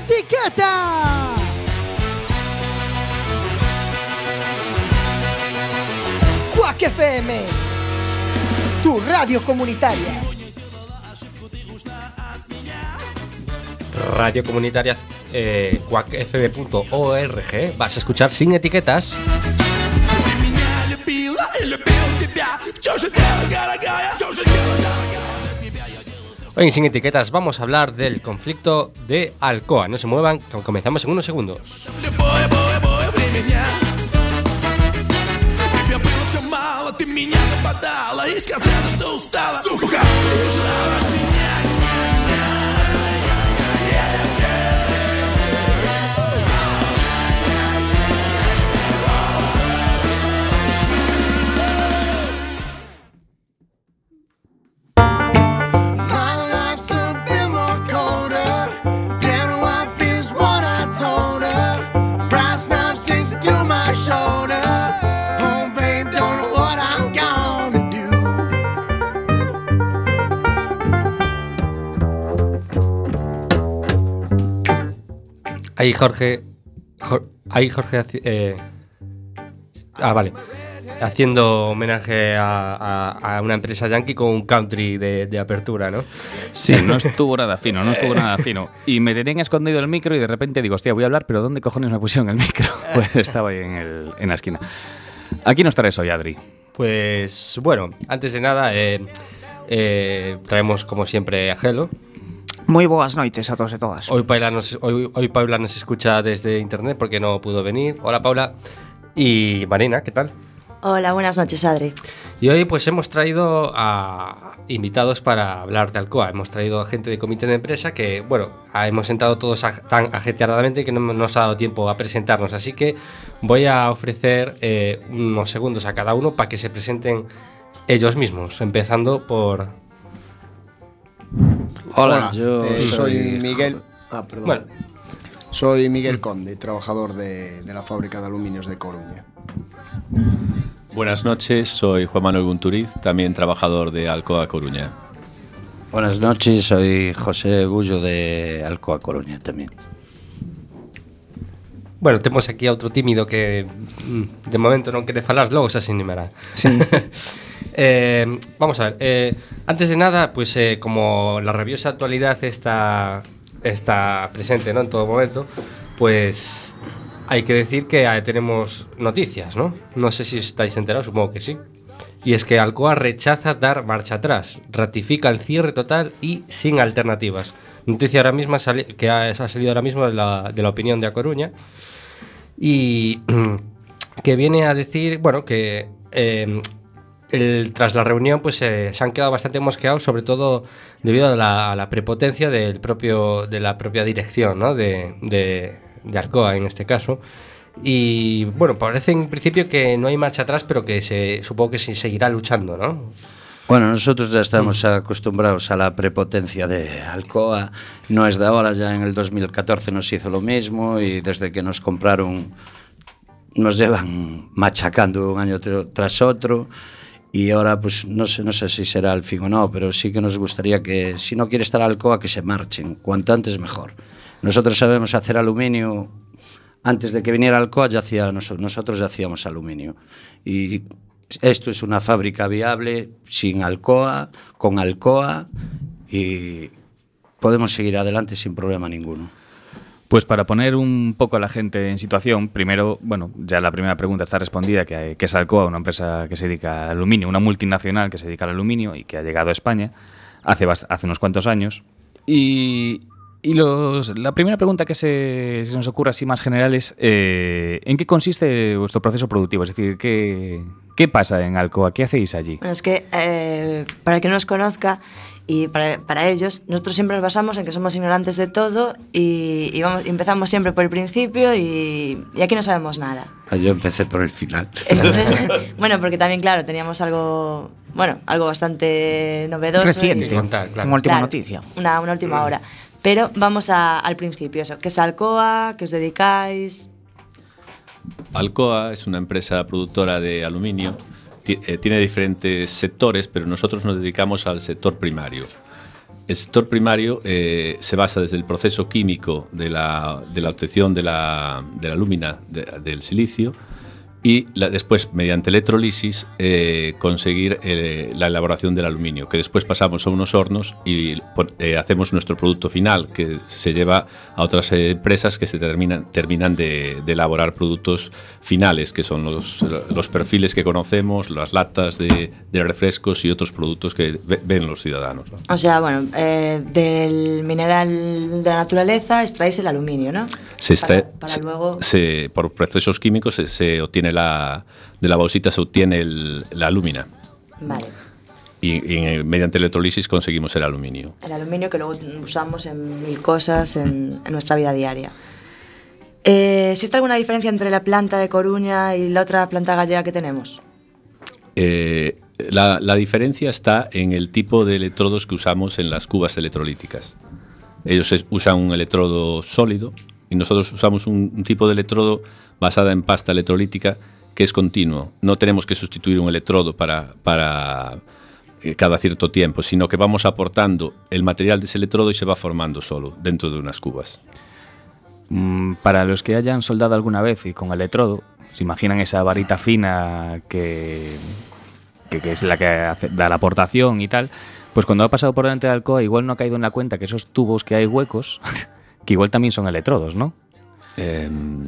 etiqueta. Quack FM, tu radio comunitaria. Radio comunitaria eh, quackfb.org. Vas a escuchar sin etiquetas. Hoy en Sin Etiquetas vamos a hablar del conflicto de Alcoa. No se muevan, que comenzamos en unos segundos. Тебе было все мало, ты меня западала И сказала, что устала Сука, ушла Ahí Jorge. Jor- ahí Jorge. eh, ah, vale. Haciendo homenaje a, a- a una empresa yankee con un country de, de apertura, ¿no? Sí, no estuvo nada fino, no estuvo nada fino. Y me tenían escondido el micro y de repente digo, hostia, voy a hablar, pero ¿dónde cojones me pusieron el micro? Pues estaba ahí en, el- en la esquina. Aquí nos traes hoy, Adri. Pues bueno, antes de nada, eh, eh, traemos como siempre a Gelo. Moi boas noites a todos e todas. Hoy Paula, nos, hoy, hoy Paula nos escucha desde internet porque no pudo venir. Hola Paula. Y Marina, ¿qué tal? Hola, buenas noches, Adri. Y hoy pues hemos traído a invitados para hablar de Alcoa. Hemos traído a gente de comité de empresa que, bueno, a- hemos sentado todos a- tan ajetreadamente que no nos ha dado tiempo a presentarnos. Así que voy a ofrecer eh, unos segundos a cada uno para que se presenten ellos mismos, empezando por... Hola, yo eh, soy, soy Miguel. Ah, perdón. Bueno, Soy Miguel Conde, trabajador de, de la fábrica de aluminios de Coruña. Buenas noches, soy Juan Manuel Gunturiz, también trabajador de Alcoa Coruña. Buenas noches, soy José Bullo de Alcoa Coruña también. Bueno, temos aquí a outro tímido que mm, de momento non quere falar, logo se animará. Sí. Eh, vamos a ver, eh, antes de nada, pues eh, como la rabiosa actualidad está, está presente ¿no? en todo momento, pues hay que decir que eh, tenemos noticias, ¿no? No sé si estáis enterados, supongo que sí. Y es que Alcoa rechaza dar marcha atrás, ratifica el cierre total y sin alternativas. Noticia ahora misma que ha, salido ahora mismo de la, de la opinión de A Coruña y que viene a decir, bueno, que eh, el- tras la reunión pues eh, se han quedado bastante mosqueados, sobre todo debido a la, a la prepotencia del propio, de la propia dirección ¿no? de, de, de Alcoa en este caso. Y bueno, parece en principio que no hay marcha atrás, pero que se, supongo que se seguirá luchando, ¿no? Bueno, nosotros ya estamos acostumbrados a la prepotencia de Alcoa. No es de ahora, ya en el 2014 nos hizo lo mismo y desde que nos compraron nos llevan machacando un año tr- tras otro. Y ahora pues no sé, no sé si será el fin o no, pero sí que nos gustaría que si no quiere estar Alcoa que se marchen, cuanto antes mejor. Nosotros sabemos hacer aluminio, antes de que viniera Alcoa ya hacía, nos- nosotros ya hacíamos aluminio. Y esto es una fábrica viable sin Alcoa, con Alcoa y podemos seguir adelante sin problema ninguno. Pues para poner un poco a la gente en situación, primero, bueno, ya la primera pregunta está respondida, que, que es Alcoa, una empresa que se dedica al aluminio, una multinacional que se dedica al aluminio y que ha llegado a España hace, hace unos cuantos años. Y, y los, la primera pregunta que se, se nos ocurre así más general es, eh, ¿en qué consiste vuestro proceso productivo? Es decir, ¿qué, qué pasa en Alcoa? ¿Qué hacéis allí? Bueno, es que eh, para el que no nos conozca y para, para ellos, nosotros siempre nos basamos en que somos ignorantes de todo y, y vamos, y empezamos siempre por el principio y, y aquí no sabemos nada. Ah, Yo empecé por el final. Entonces, bueno, porque también, claro, teníamos algo, bueno, algo bastante novedoso. Reciente, contar, claro. unha última Claro, noticia. Una, una última hora. Pero vamos al principio. ¿Qué es Alcoa? ¿Qué os dedicáis? Alcoa es una empresa productora de aluminio, eh, tiene diferentes sectores, pero nosotros nos dedicamos al sector primario. El sector primario eh, se basa desde el proceso químico de la, obtención de la, de- del silicio y la- después, mediante electrolisis, eh, conseguir eh, la elaboración del aluminio, que después pasamos a unos hornos y eh, hacemos nuestro producto final, que se lleva a otras empresas que se terminan, terminan de, de elaborar productos finales, que son los, los perfiles que conocemos, las latas de, de refrescos y otros productos que ve- ven los ciudadanos. ¿no? O sea, bueno, del mineral de la naturaleza extraéis el aluminio, ¿no? Se extrae, Para, luego... se- por procesos químicos se, se obtiene la, de la bauxita se obtiene el- la alúmina. Vale. y, y mediante electrolisis conseguimos el aluminio. El aluminio que luego usamos en mil cosas en, en nuestra vida diaria. Eh, ¿Existe alguna diferencia entre la planta de Coruña y la otra planta gallega que tenemos? Eh, la, la diferencia está en el tipo de electrodos que usamos en las cubas electrolíticas. Ellos es- usan un electrodo sólido y nosotros usamos un, un tipo de electrodo basada en pasta electrolítica que es continuo. No tenemos que sustituir un electrodo para, para eh, cada cierto tiempo, sino que vamos aportando el material de ese electrodo y se va formando solo dentro de unas cubas. Mm, Para los que hayan soldado alguna vez y con electrodo, se imaginan esa varita fina que, que, es la que da la aportación y tal, pues cuando ha pasado por delante de Alcoa igual no ha caído en la cuenta que esos tubos que hay huecos, que igual también son electrodos, ¿no?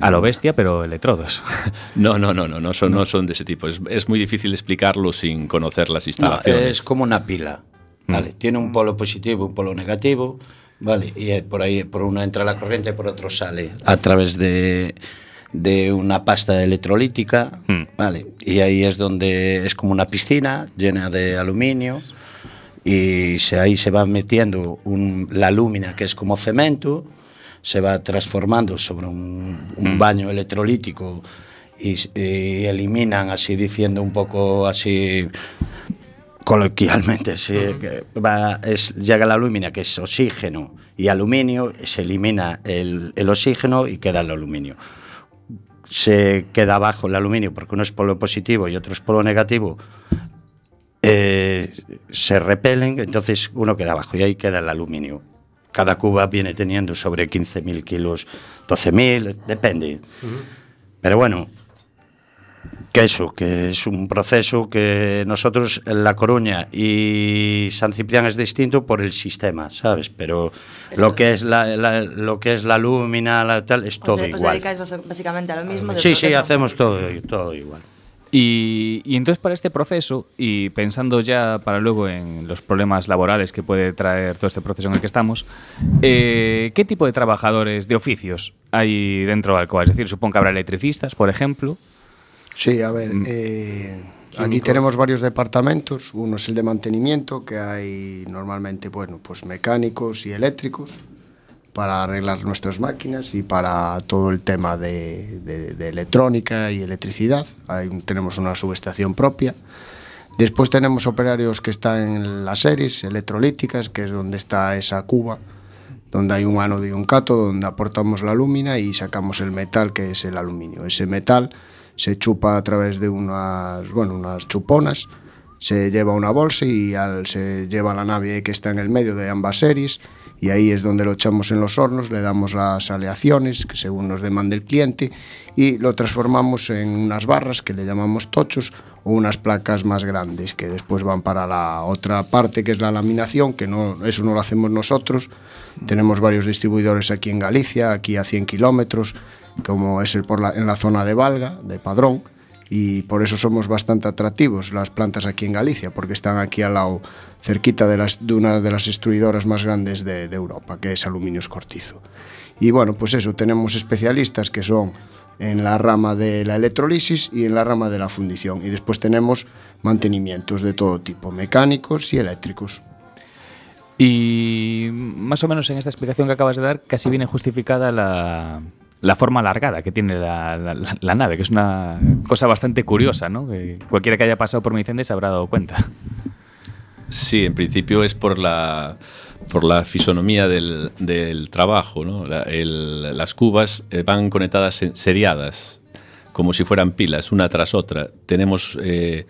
A lo bestia, pero electrodos. No, no, no, no, no son, no son de ese tipo. Es, es muy difícil explicarlo sin conocer las No, instalaciones. es como una pila. Vale, tiene un polo positivo, un polo negativo, vale, y eh, por ahí por uno entra la corriente, por otro sale a través de, de una pasta electrolítica, vale, y ahí es donde es como una piscina llena de aluminio y se, ahí se va metiendo un- la lúmina que es como cemento, se va transformando sobre un, un baño electrolítico y, eliminan, así diciendo un poco así coloquialmente, sí, que va, es, llega la lúmina que es oxígeno y aluminio, se elimina el, el oxígeno y queda el aluminio. Se queda abajo el aluminio porque uno es polo positivo y otro es polo negativo, eh, se repelen, entonces uno queda abajo y ahí queda el aluminio. Cada cuba viene teniendo sobre 15.000 kilos, 12.000, depende. Pero bueno, que eso, que es un proceso que nosotros en La Coruña y San Ciprián es distinto por el sistema, ¿sabes? Pero lo que es la, la- lo que es la lúmina, la tal, es todo os igual. dedicáis básicamente a lo mismo. Sí, sí, hacemos todo, todo igual. Y, y entonces para este proceso, y pensando ya para luego en los problemas laborales que puede traer todo este proceso en el que estamos, eh, ¿qué tipo de trabajadores de oficios hay dentro de Alcoa? Es decir, supongo que habrá electricistas, por ejemplo. Sí, a ver, eh, aquí tenemos varios departamentos. Uno es el de mantenimiento, que hay normalmente, bueno, pues mecánicos y eléctricos para arreglar nuestras máquinas y para todo el tema de, de- de electrónica y electricidad. Ahí tenemos una subestación propia. Después tenemos operarios que están en las series electrolíticas, que es donde está esa cuba, donde hay un ánodo y un cátodo, donde aportamos la lúmina y sacamos el metal, que es el aluminio. Ese metal se chupa a través de unas, bueno, unas chuponas, se lleva una bolsa y al- se lleva la nave que está en el medio de ambas series y ahí es donde lo echamos en los hornos, le damos las aleaciones que según nos demande el cliente y lo transformamos en unas barras que le llamamos tochos o unas placas más grandes que después van para la otra parte que es la laminación, que no, eso no lo hacemos nosotros. Tenemos varios distribuidores aquí en Galicia, aquí a 100 kilómetros, como es el por la, en la zona de Valga, de Padrón, y por eso somos bastante atractivos las plantas aquí en Galicia, porque están aquí al lado, cerquita de, una de las extruidoras más grandes de, Europa, que es Aluminios Cortizo. Y bueno, pues eso, tenemos especialistas que son en la rama de la electrolisis y en la rama de la fundición. Y después tenemos mantenimientos de todo tipo, mecánicos y eléctricos. Y más o menos en esta explicación que acabas de dar, casi viene justificada la, forma alargada que tiene la, nave, que es una cosa bastante curiosa, ¿no? Cualquiera que haya pasado por mi incendio se habrá dado cuenta. Sí, en principio es por la, por la fisonomía del, del trabajo. ¿no? La- el- las cubas eh, van conectadas en- seriadas, como si fueran pilas, una tras otra. Tenemos eh,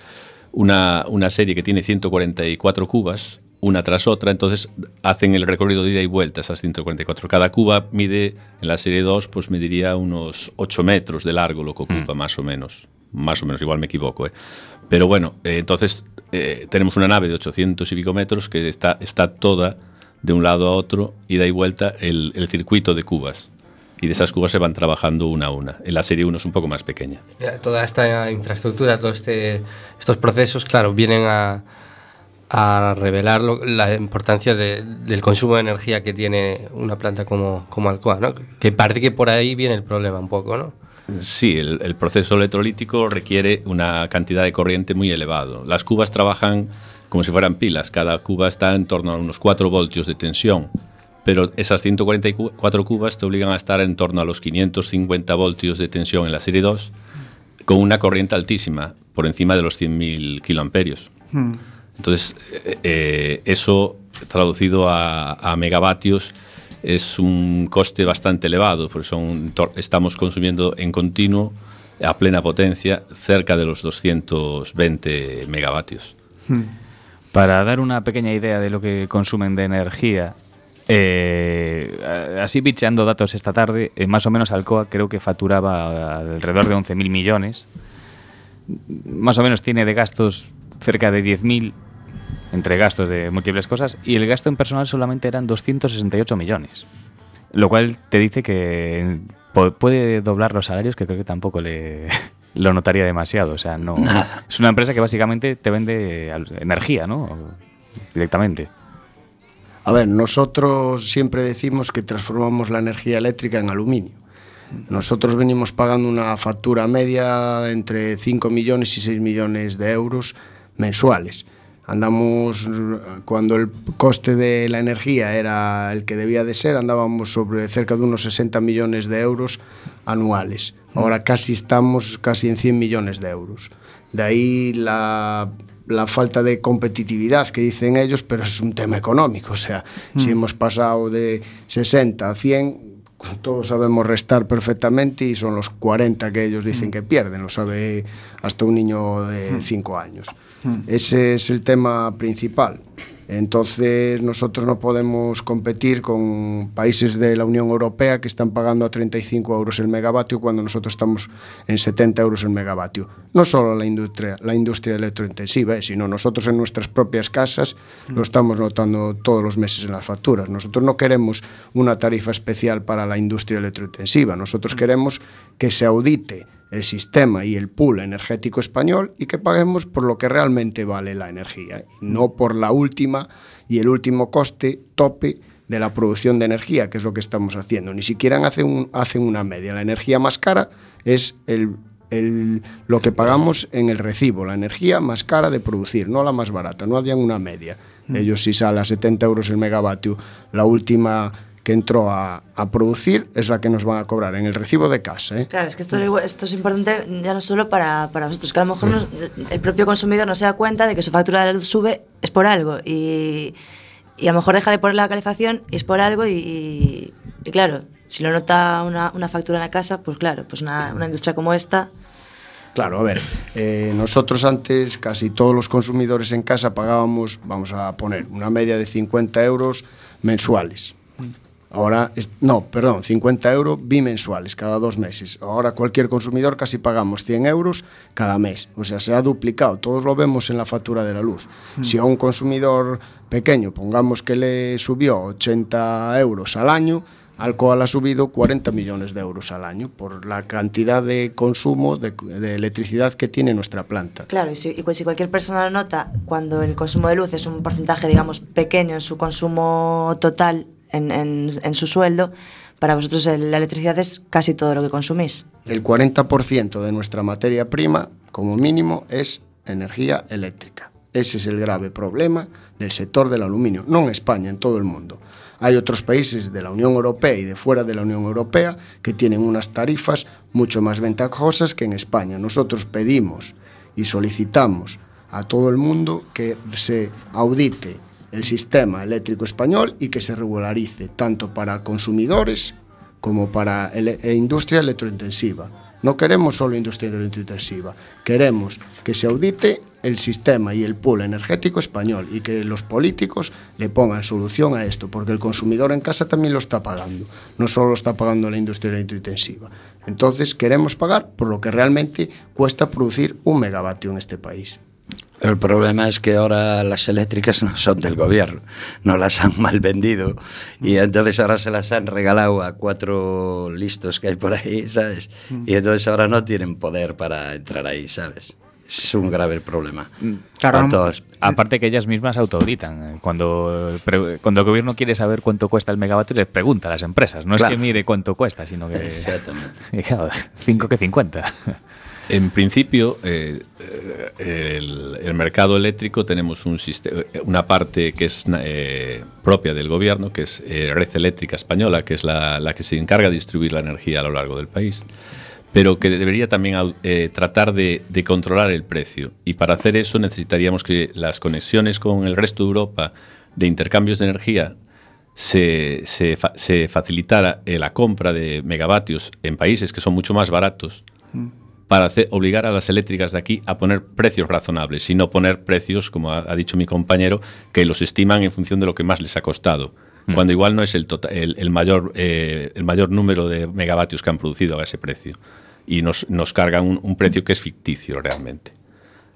una, una serie que tiene 144 cubas una tras otra, entonces hacen el recorrido de ida y vuelta esas 144. Cada cuba mide, en la serie 2, pues mediría unos 8 metros de largo lo que ocupa, más o menos. Más o menos, igual me equivoco. ¿eh? Pero bueno, eh, entonces eh, tenemos una nave de 800 y pico metros que está, está toda de un lado a otro, ida y vuelta, el, el circuito de cubas. Y de esas cubas se van trabajando una a una. En la serie 1 es un poco más pequeña. Toda esta infraestructura, todos este, estos procesos, claro, vienen a, a revelar la importancia de- del consumo de energía que tiene una planta como, como Alcoa, ¿no? Que parece que por ahí viene el problema un poco, ¿no? Sí, el, el proceso electrolítico requiere una cantidad de corriente muy elevado. Las cubas trabajan como si fueran pilas. Cada cuba está en torno a unos 4 voltios de tensión. Pero esas 144 cubas te obligan a estar en torno a los 550 voltios de tensión en la serie 2 con una corriente altísima, por encima de los 100.000 kiloamperios. Entonces, eh, eh, eso traducido a, a megavatios es un coste bastante elevado, porque son, estamos consumiendo en continuo, a plena potencia, cerca de los 220 megavatios. Para dar una pequeña idea de lo que consumen de energía, eh, así bicheando datos esta tarde, eh, más o menos Alcoa creo que facturaba alrededor de 11.000 millones. Más o menos tiene de gastos cerca de 10.000 entre gastos de múltiples cosas y el gasto en personal solamente eran 268 millones. Lo cual te dice que puede doblar los salarios que creo que tampoco le lo notaría demasiado. O sea, no. Es una empresa que básicamente te vende energía, ¿no? Directamente. A ver, nosotros siempre decimos que transformamos la energía eléctrica en aluminio. Nosotros venimos pagando una factura media entre 5 millones y 6 millones de euros mensuales. andamos cuando el coste de la energía era el que debía de ser, andábamos sobre cerca de unos 60 millones de euros anuales. Ahora casi estamos casi en 100 millones de euros. De ahí la, la falta de competitividad que dicen ellos, pero es un tema económico. O sea, mm. si hemos pasado de 60 a 100, todos sabemos restar perfectamente y son los 40 que ellos dicen mm. que pierden, lo sabe hasta un niño de mm. 5 años. Mm. Ese es el tema principal. Entonces nosotros no podemos competir con países de la Unión Europea que están pagando a 35 euros el megavatio cuando nosotros estamos en 70 euros el megavatio. No solo la industria, la industria electrointensiva, eh, sino nosotros en nuestras propias casas lo mm. estamos notando todos los meses en las facturas. Nosotros no queremos una tarifa especial para la industria electrointensiva, nosotros mm. queremos que se audite el sistema y el pool energético español y que paguemos por lo que realmente vale la energía, no por la última y el último coste tope de la producción de energía, que es lo que estamos haciendo. Ni siquiera hacen, un- hacen una media. La energía más cara es el, el- lo que pagamos en el recibo, la energía más cara de producir, no la más barata, no habían una media. Ellos si sale a 70 euros el megavatio, la última que entró a, a producir es la que nos van a cobrar en el recibo de casa. ¿eh? Claro, es que esto, esto es importante ya no solo para, para vosotros, que a lo mejor no- el propio consumidor no se da cuenta de que su factura de luz sube es por algo y, y a lo mejor deja de poner la calefacción y es por algo y, y claro, si lo nota una, una factura en la casa, pues claro, pues una, una industria como esta, Claro, a ver, eh, nosotros antes casi todos los consumidores en casa pagábamos, vamos a poner, una media de 50 euros mensuales. Ahora, no, perdón, 50 euros bimensuales cada dos meses. Ahora cualquier consumidor casi pagamos 100 euros cada mes. O sea, se ha duplicado. Todos lo vemos en la factura de la luz. Si a un consumidor pequeño, pongamos que le subió 80 euros al año, Alcohol ha subido 40 millones de euros al año por la cantidad de consumo de, de electricidad que tiene nuestra planta. claro, y si, y pues si cualquier persona lo nota, cuando el consumo de luz es un porcentaje, digamos, pequeño en su consumo total, en, su sueldo, para vosotros la electricidad es casi todo lo que consumís. El 40% de nuestra materia prima, como mínimo, es energía eléctrica. Ese es el grave problema del sector del aluminio, no en España, en todo el mundo. Hay otros países de la Unión Europea y de fuera de la Unión Europea que tienen unas tarifas mucho más ventajosas que en España. Nosotros pedimos y solicitamos a todo el mundo que se audite el sistema eléctrico español y que se regularice tanto para consumidores como para ele- e industria electrointensiva. No queremos solo industria electrointensiva, queremos que se audite el sistema y el pool energético español y que los políticos le pongan solución a esto, porque el consumidor en casa también lo está pagando, no solo lo está pagando la industria electrointensiva. Entonces queremos pagar por lo que realmente cuesta producir un megavatio en este país. El problema es que ahora las eléctricas no son del gobierno, no las han mal vendido y entonces ahora se las han regalado a cuatro listos que hay por ahí, ¿sabes? Y entonces ahora no tienen poder para entrar ahí, ¿sabes? Es un grave problema. Claro, Para no- todos. Aparte que ellas mismas auditan. Cuando, cuando el gobierno quiere saber cuánto cuesta el megavatio, les pregunta a las empresas. No Claro. es que mire cuánto cuesta, sino que... Exactamente. Y claro, 5 que 50. En principio, eh, eh, el, mercado eléctrico tenemos un siste- una parte que es eh, propia del gobierno, que es eh, Red Eléctrica Española, que es la, que se encarga de distribuir la energía a lo largo del país, pero que debería también eh, tratar de, controlar el precio. Y para hacer eso necesitaríamos que las conexiones con el resto de Europa de intercambios de energía se, se se facilitara eh, la compra de megavatios en países que son mucho más baratos para hacer- obligar a las eléctricas de aquí a poner precios razonables y no poner precios, como ha, ha dicho mi compañero, que los estiman en función de lo que más les ha costado. Cuando igual no es el, tota- el, el mayor, eh, el mayor número de megavatios que han producido a ese precio. Y nos, nos cargan un, un precio que es ficticio realmente.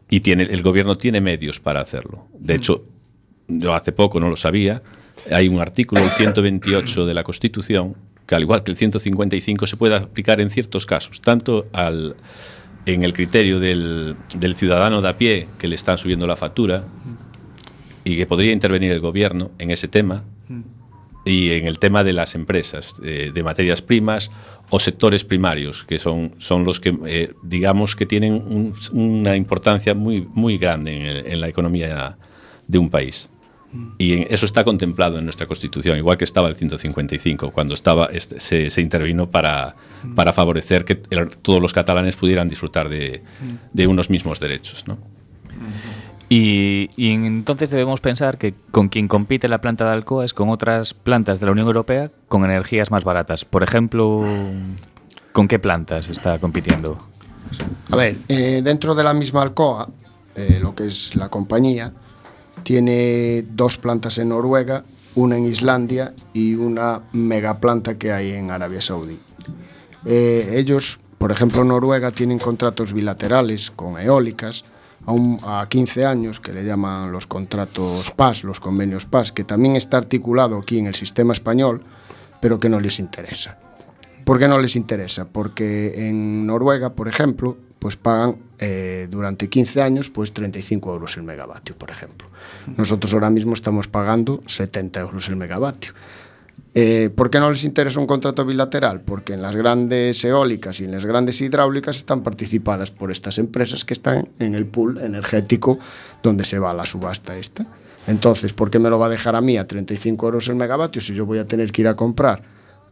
Y tiene, el gobierno tiene medios para hacerlo. De hecho, yo hace poco no lo sabía, hay un artículo, el 128 de la Constitución, que al igual que el 155 se puede aplicar en ciertos casos, tanto al, en el criterio del, del ciudadano de a pie que le están subiendo la factura y que podría intervenir el gobierno en ese tema, y en el tema de las empresas de, de materias primas o sectores primarios, que son, son los que, eh, digamos, que tienen un- una importancia muy, muy grande en, el- en la economía de un país. Y eso está contemplado en nuestra Constitución, igual que estaba el 155, cuando estaba, este, se, se intervino para, para favorecer que el- todos los catalanes pudieran disfrutar de, de unos mismos derechos. ¿no? Y, y entonces debemos pensar que con quien compite la planta de Alcoa es con otras plantas de la Unión Europea con energías más baratas. Por ejemplo, ¿con qué plantas está compitiendo? A ver, eh, dentro de la misma Alcoa, eh, lo que es la compañía, tiene dos plantas en Noruega, una en Islandia y una megaplanta que hay en Arabia Saudí. Eh, ellos, por ejemplo, Noruega tienen contratos bilaterales con eólicas a, a 15 años, que le llaman los contratos PAS, los convenios PAS, que también está articulado aquí en el sistema español, pero que no les interesa. ¿Por qué no les interesa? Porque en Noruega, por ejemplo, pues pagan eh, durante 15 años pues 35 euros el megavatio, por ejemplo. Nosotros ahora mismo estamos pagando 70 euros el megavatio. Eh, ¿Por qué no les interesa un contrato bilateral? Porque en las grandes eólicas y en las grandes hidráulicas están participadas por estas empresas que están en el pool energético donde se va la subasta esta. Entonces, ¿por qué me lo va a dejar a mí a 35 euros el megavatio si yo voy a tener que ir a comprar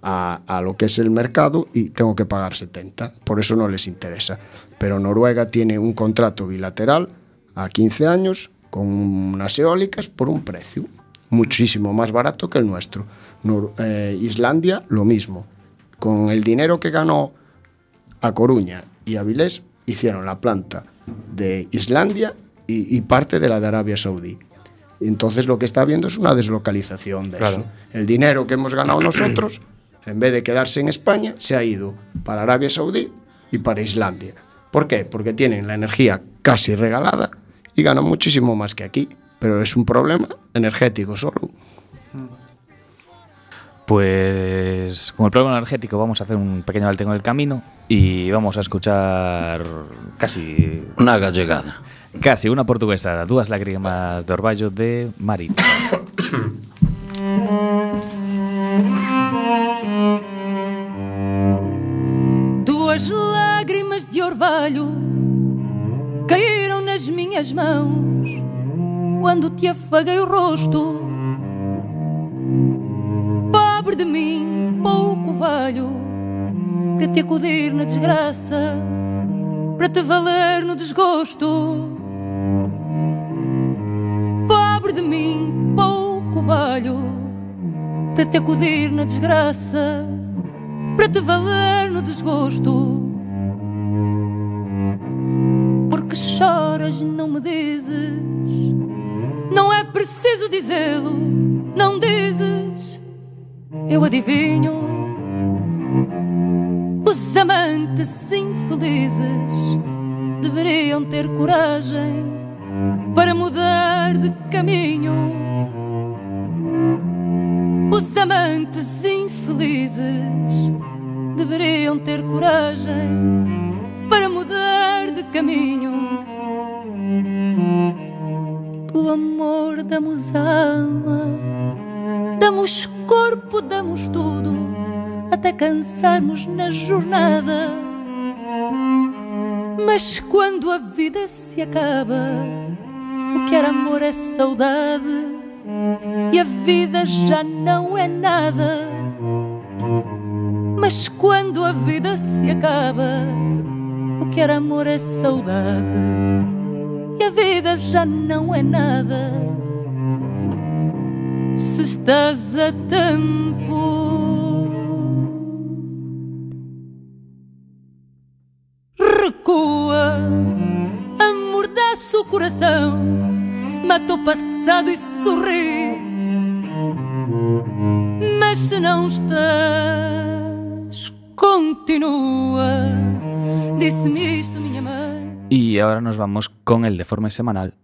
a, a lo que es el mercado y tengo que pagar 70? Por eso no les interesa. Pero Noruega tiene un contrato bilateral a 15 años con unas eólicas por un precio muchísimo más barato que el nuestro. Nor- eh, Islandia, lo mismo. Con el dinero que ganó a Coruña y Avilés, hicieron la planta de Islandia y, y parte de la de Arabia Saudí. Entonces lo que está habiendo es una deslocalización de Claro. eso. El dinero que hemos ganado nosotros, en vez de quedarse en España, se ha ido para Arabia Saudí y para Islandia. ¿Por qué? Porque tienen la energía casi regalada y ganan muchísimo más que aquí. Pero es un problema energético solo. Pues con el problema energético vamos a hacer un pequeño alto en el camino y vamos a escuchar casi Una gallegada. casi una portuguesa, Dúas lágrimas de orvallo de Maritza. Duas lágrimas de orvalho caíram nas minhas mãos quando te afaguei o rosto. Pobre de mim, pouco valho, para te acudir na desgraça, para te valer no desgosto. Pobre de mim, pouco valho, para te acudir na desgraça para te valer no desgosto. Choras, não me dizes. Não é preciso dizê-lo, não dizes. Eu adivinho. Os amantes infelizes deveriam ter coragem para mudar de caminho. Os amantes infelizes deveriam ter coragem para mudar de caminho. Pelo amor, damos alma, damos corpo, damos tudo, até cansarmos na jornada. Mas quando a vida se acaba, o que era amor é saudade, e a vida já não é nada. Mas quando a vida se acaba, o que era amor é saudade, e a vida já não é nada. Se estás a tempo, recua, amordaça o coração, mata o passado e sorri. Mas se não estás, continua. Desmísto minha. mãe. E agora nos vamos con el deforme semanal.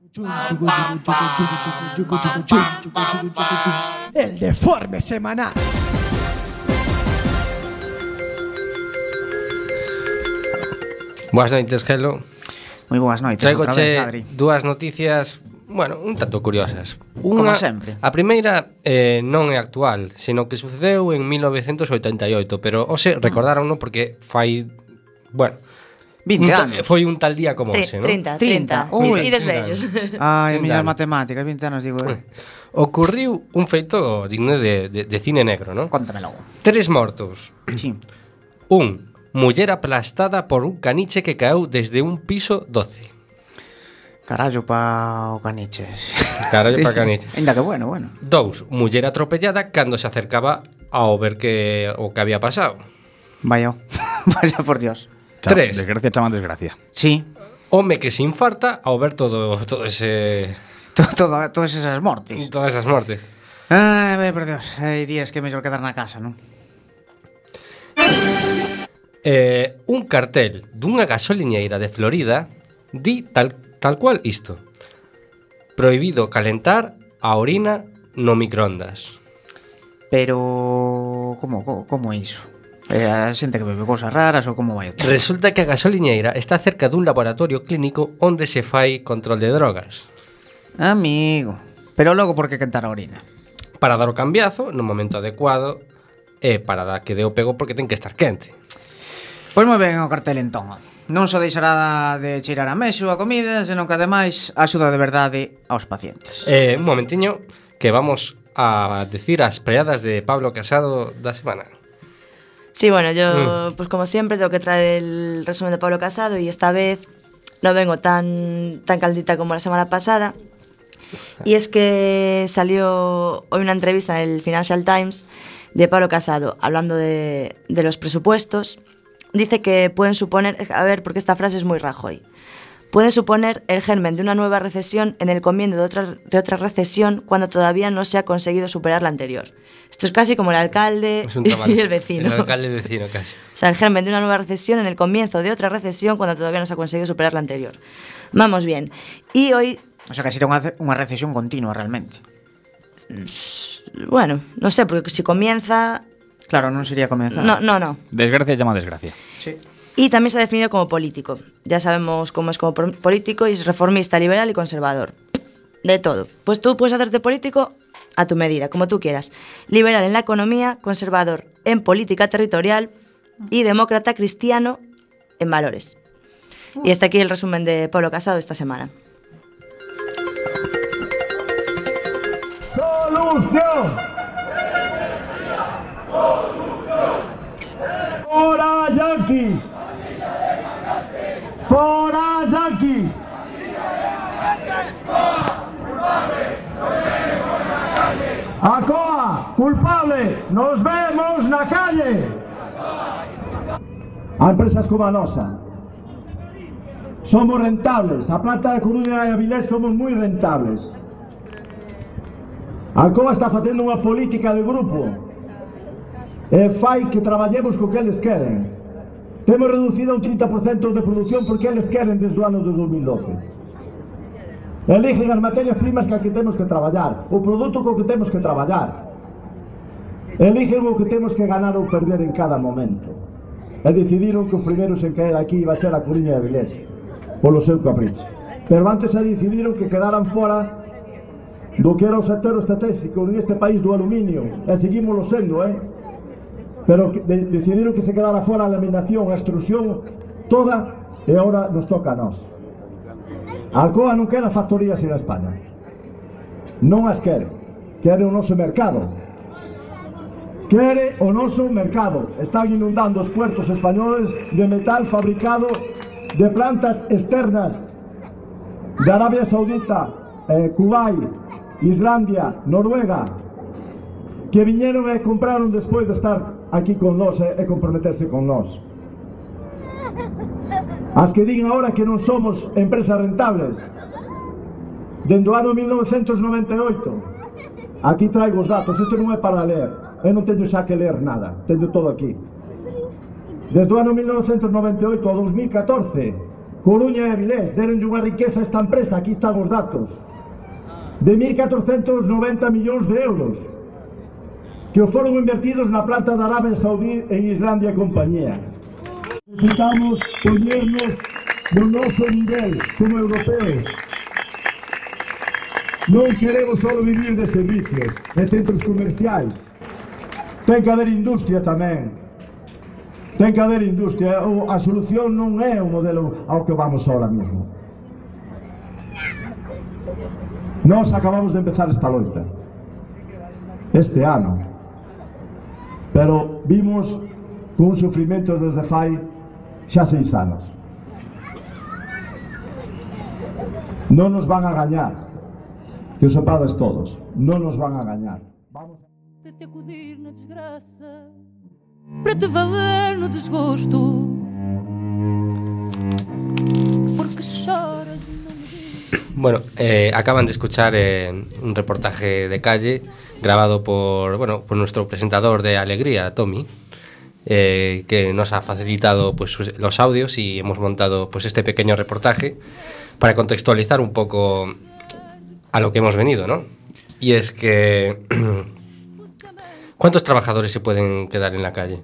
El deforme semanal. Boas noites, Gelo. Moi boas noites. Traigo che dúas noticias, bueno, un tanto curiosas. Unha, Como sempre. A primeira eh, non é actual, sino que sucedeu en 1988, pero hoxe recordaronno porque fai Bueno, 20 un anos. Foi un tal día como hoxe, non? 30, 30. Ui, e desvellos. Ai, miñas matemáticas, 20 anos, digo, eh. Ocurriu un feito digno de, de, de cine negro, non? Contamelo. Tres mortos. Sí. Un, muller aplastada por un caniche que caeu desde un piso 12. Carallo pa o caniches. Carallo pa caniches. Ainda que bueno, bueno. Dous, muller atropellada cando se acercaba ao ver que o que había pasado. Vaya, vaya por Dios. Tres. Desgracia chama desgracia. Sí. Home que se infarta ao ver todo, todo ese... Todo, todo, todas esas mortes. Todas esas mortes. Ai, vai, por Dios. Hai días que é mellor quedar na casa, non? Eh, un cartel dunha gasolineira de Florida di tal, tal cual isto. Prohibido calentar a orina no microondas. Pero como como, como é iso? eh, a xente que bebe cousas raras ou como vai o tema. Resulta que a gasoliñeira está cerca dun laboratorio clínico onde se fai control de drogas. Amigo. Pero logo por que cantar a orina? Para dar o cambiazo no momento adecuado e para dar que dé o pego porque ten que estar quente. Pois moi ben o cartel entón. Non só deixará de cheirar a mexo a comida, senón que ademais axuda de verdade aos pacientes. Eh, un momentiño que vamos a decir as preadas de Pablo Casado da semana. Sí, bueno, yo, pues como siempre, tengo que traer el resumen de Pablo Casado y esta vez no vengo tan, tan caldita como la semana pasada. Y es que salió hoy una entrevista en el Financial Times de Pablo Casado hablando de, de los presupuestos. Dice que pueden suponer, a ver, porque esta frase es muy Rajoy, pueden suponer el germen de una nueva recesión en el comienzo de otra, de otra recesión cuando todavía no se ha conseguido superar la anterior. Esto es casi como el alcalde y el vecino. El alcalde y vecino casi. O sea, el germen de una nueva recesión en el comienzo de otra recesión cuando todavía no se ha conseguido superar la anterior. Vamos bien. Y hoy, O sea que será unha, unha recesión continua realmente. bueno, no sé, porque si comienza... Claro, non sería comenzar. No, no, no. Desgracia llama desgracia. Sí. Y también se ha definido como político. Ya sabemos cómo es como político y es reformista, liberal y conservador. De todo. Pues tú puedes hacerte político a tu medida, como tú quieras. Liberal en la economía, conservador en política territorial y demócrata cristiano en valores. Y está aquí el resumen de Pablo Casado esta semana. Solución. Fora Yankees. Fora Yankees! Acoa, culpable, nos vemos na calle! A empresas como a nosa. Somos rentables, a planta da Coruña e a Vilés somos moi rentables. Alcoa está facendo unha política de grupo e fai que traballemos co que eles queren. Temos reducido un 30% de produción porque eles queren desde o ano de 2012. Eligen as materias primas que que temos que traballar, o produto co que temos que traballar. Eligen o que temos que ganar ou perder en cada momento. E decidiron que os primeiros en caer aquí iba a ser a Coruña de Vilés, polo seu capricho. Pero antes se decidiron que quedaran fora do que era o sector estratégico neste país do aluminio. E seguimos sendo, eh? Pero que- de, decidiron que se quedara fora a laminación, a extrusión, toda, e agora nos toca a nós. Alcoa non quere factorías en España. Non as quere. Quere o noso mercado. Quere o noso mercado. Están inundando os puertos españoles de metal fabricado de plantas externas de Arabia Saudita, eh, Kuwait, Islandia, Noruega, que viñeron e compraron despois de estar aquí con nós e comprometerse con nós. As que din agora que non somos empresas rentables, dende o ano 1998, aquí traigo os datos, isto non é para ler, eu non teño xa que ler nada, teño todo aquí. Desde o ano 1998 ao 2014, Coruña e Avilés deron unha riqueza a esta empresa, aquí están os datos, de 1.490 millóns de euros, que os foron invertidos na planta da Arabia Saudí en Islandia e compañía. Necesitamos poñernos no noso nivel como europeos. Non queremos só vivir de servicios, de centros comerciais. Ten que haber industria tamén. Ten que haber industria. A solución non é o modelo ao que vamos ahora mesmo. Nós acabamos de empezar esta loita. Este ano Pero vimos con un sufrimento desde fai xa seis anos. Non nos van a gañar. Que o sepades todos. Non nos van a gañar. de te acudir na desgraça, para te valer no desgosto. Porque choras Bueno, eh, acaban de escuchar eh, un reportaje de calle grabado por, bueno, por nuestro presentador de Alegría, Tommy, eh, que nos ha facilitado pues, sus- los audios y hemos montado pues, este pequeño reportaje para contextualizar un poco a lo que hemos venido, ¿no? Y es que... ¿Cuántos trabajadores se pueden quedar en la calle?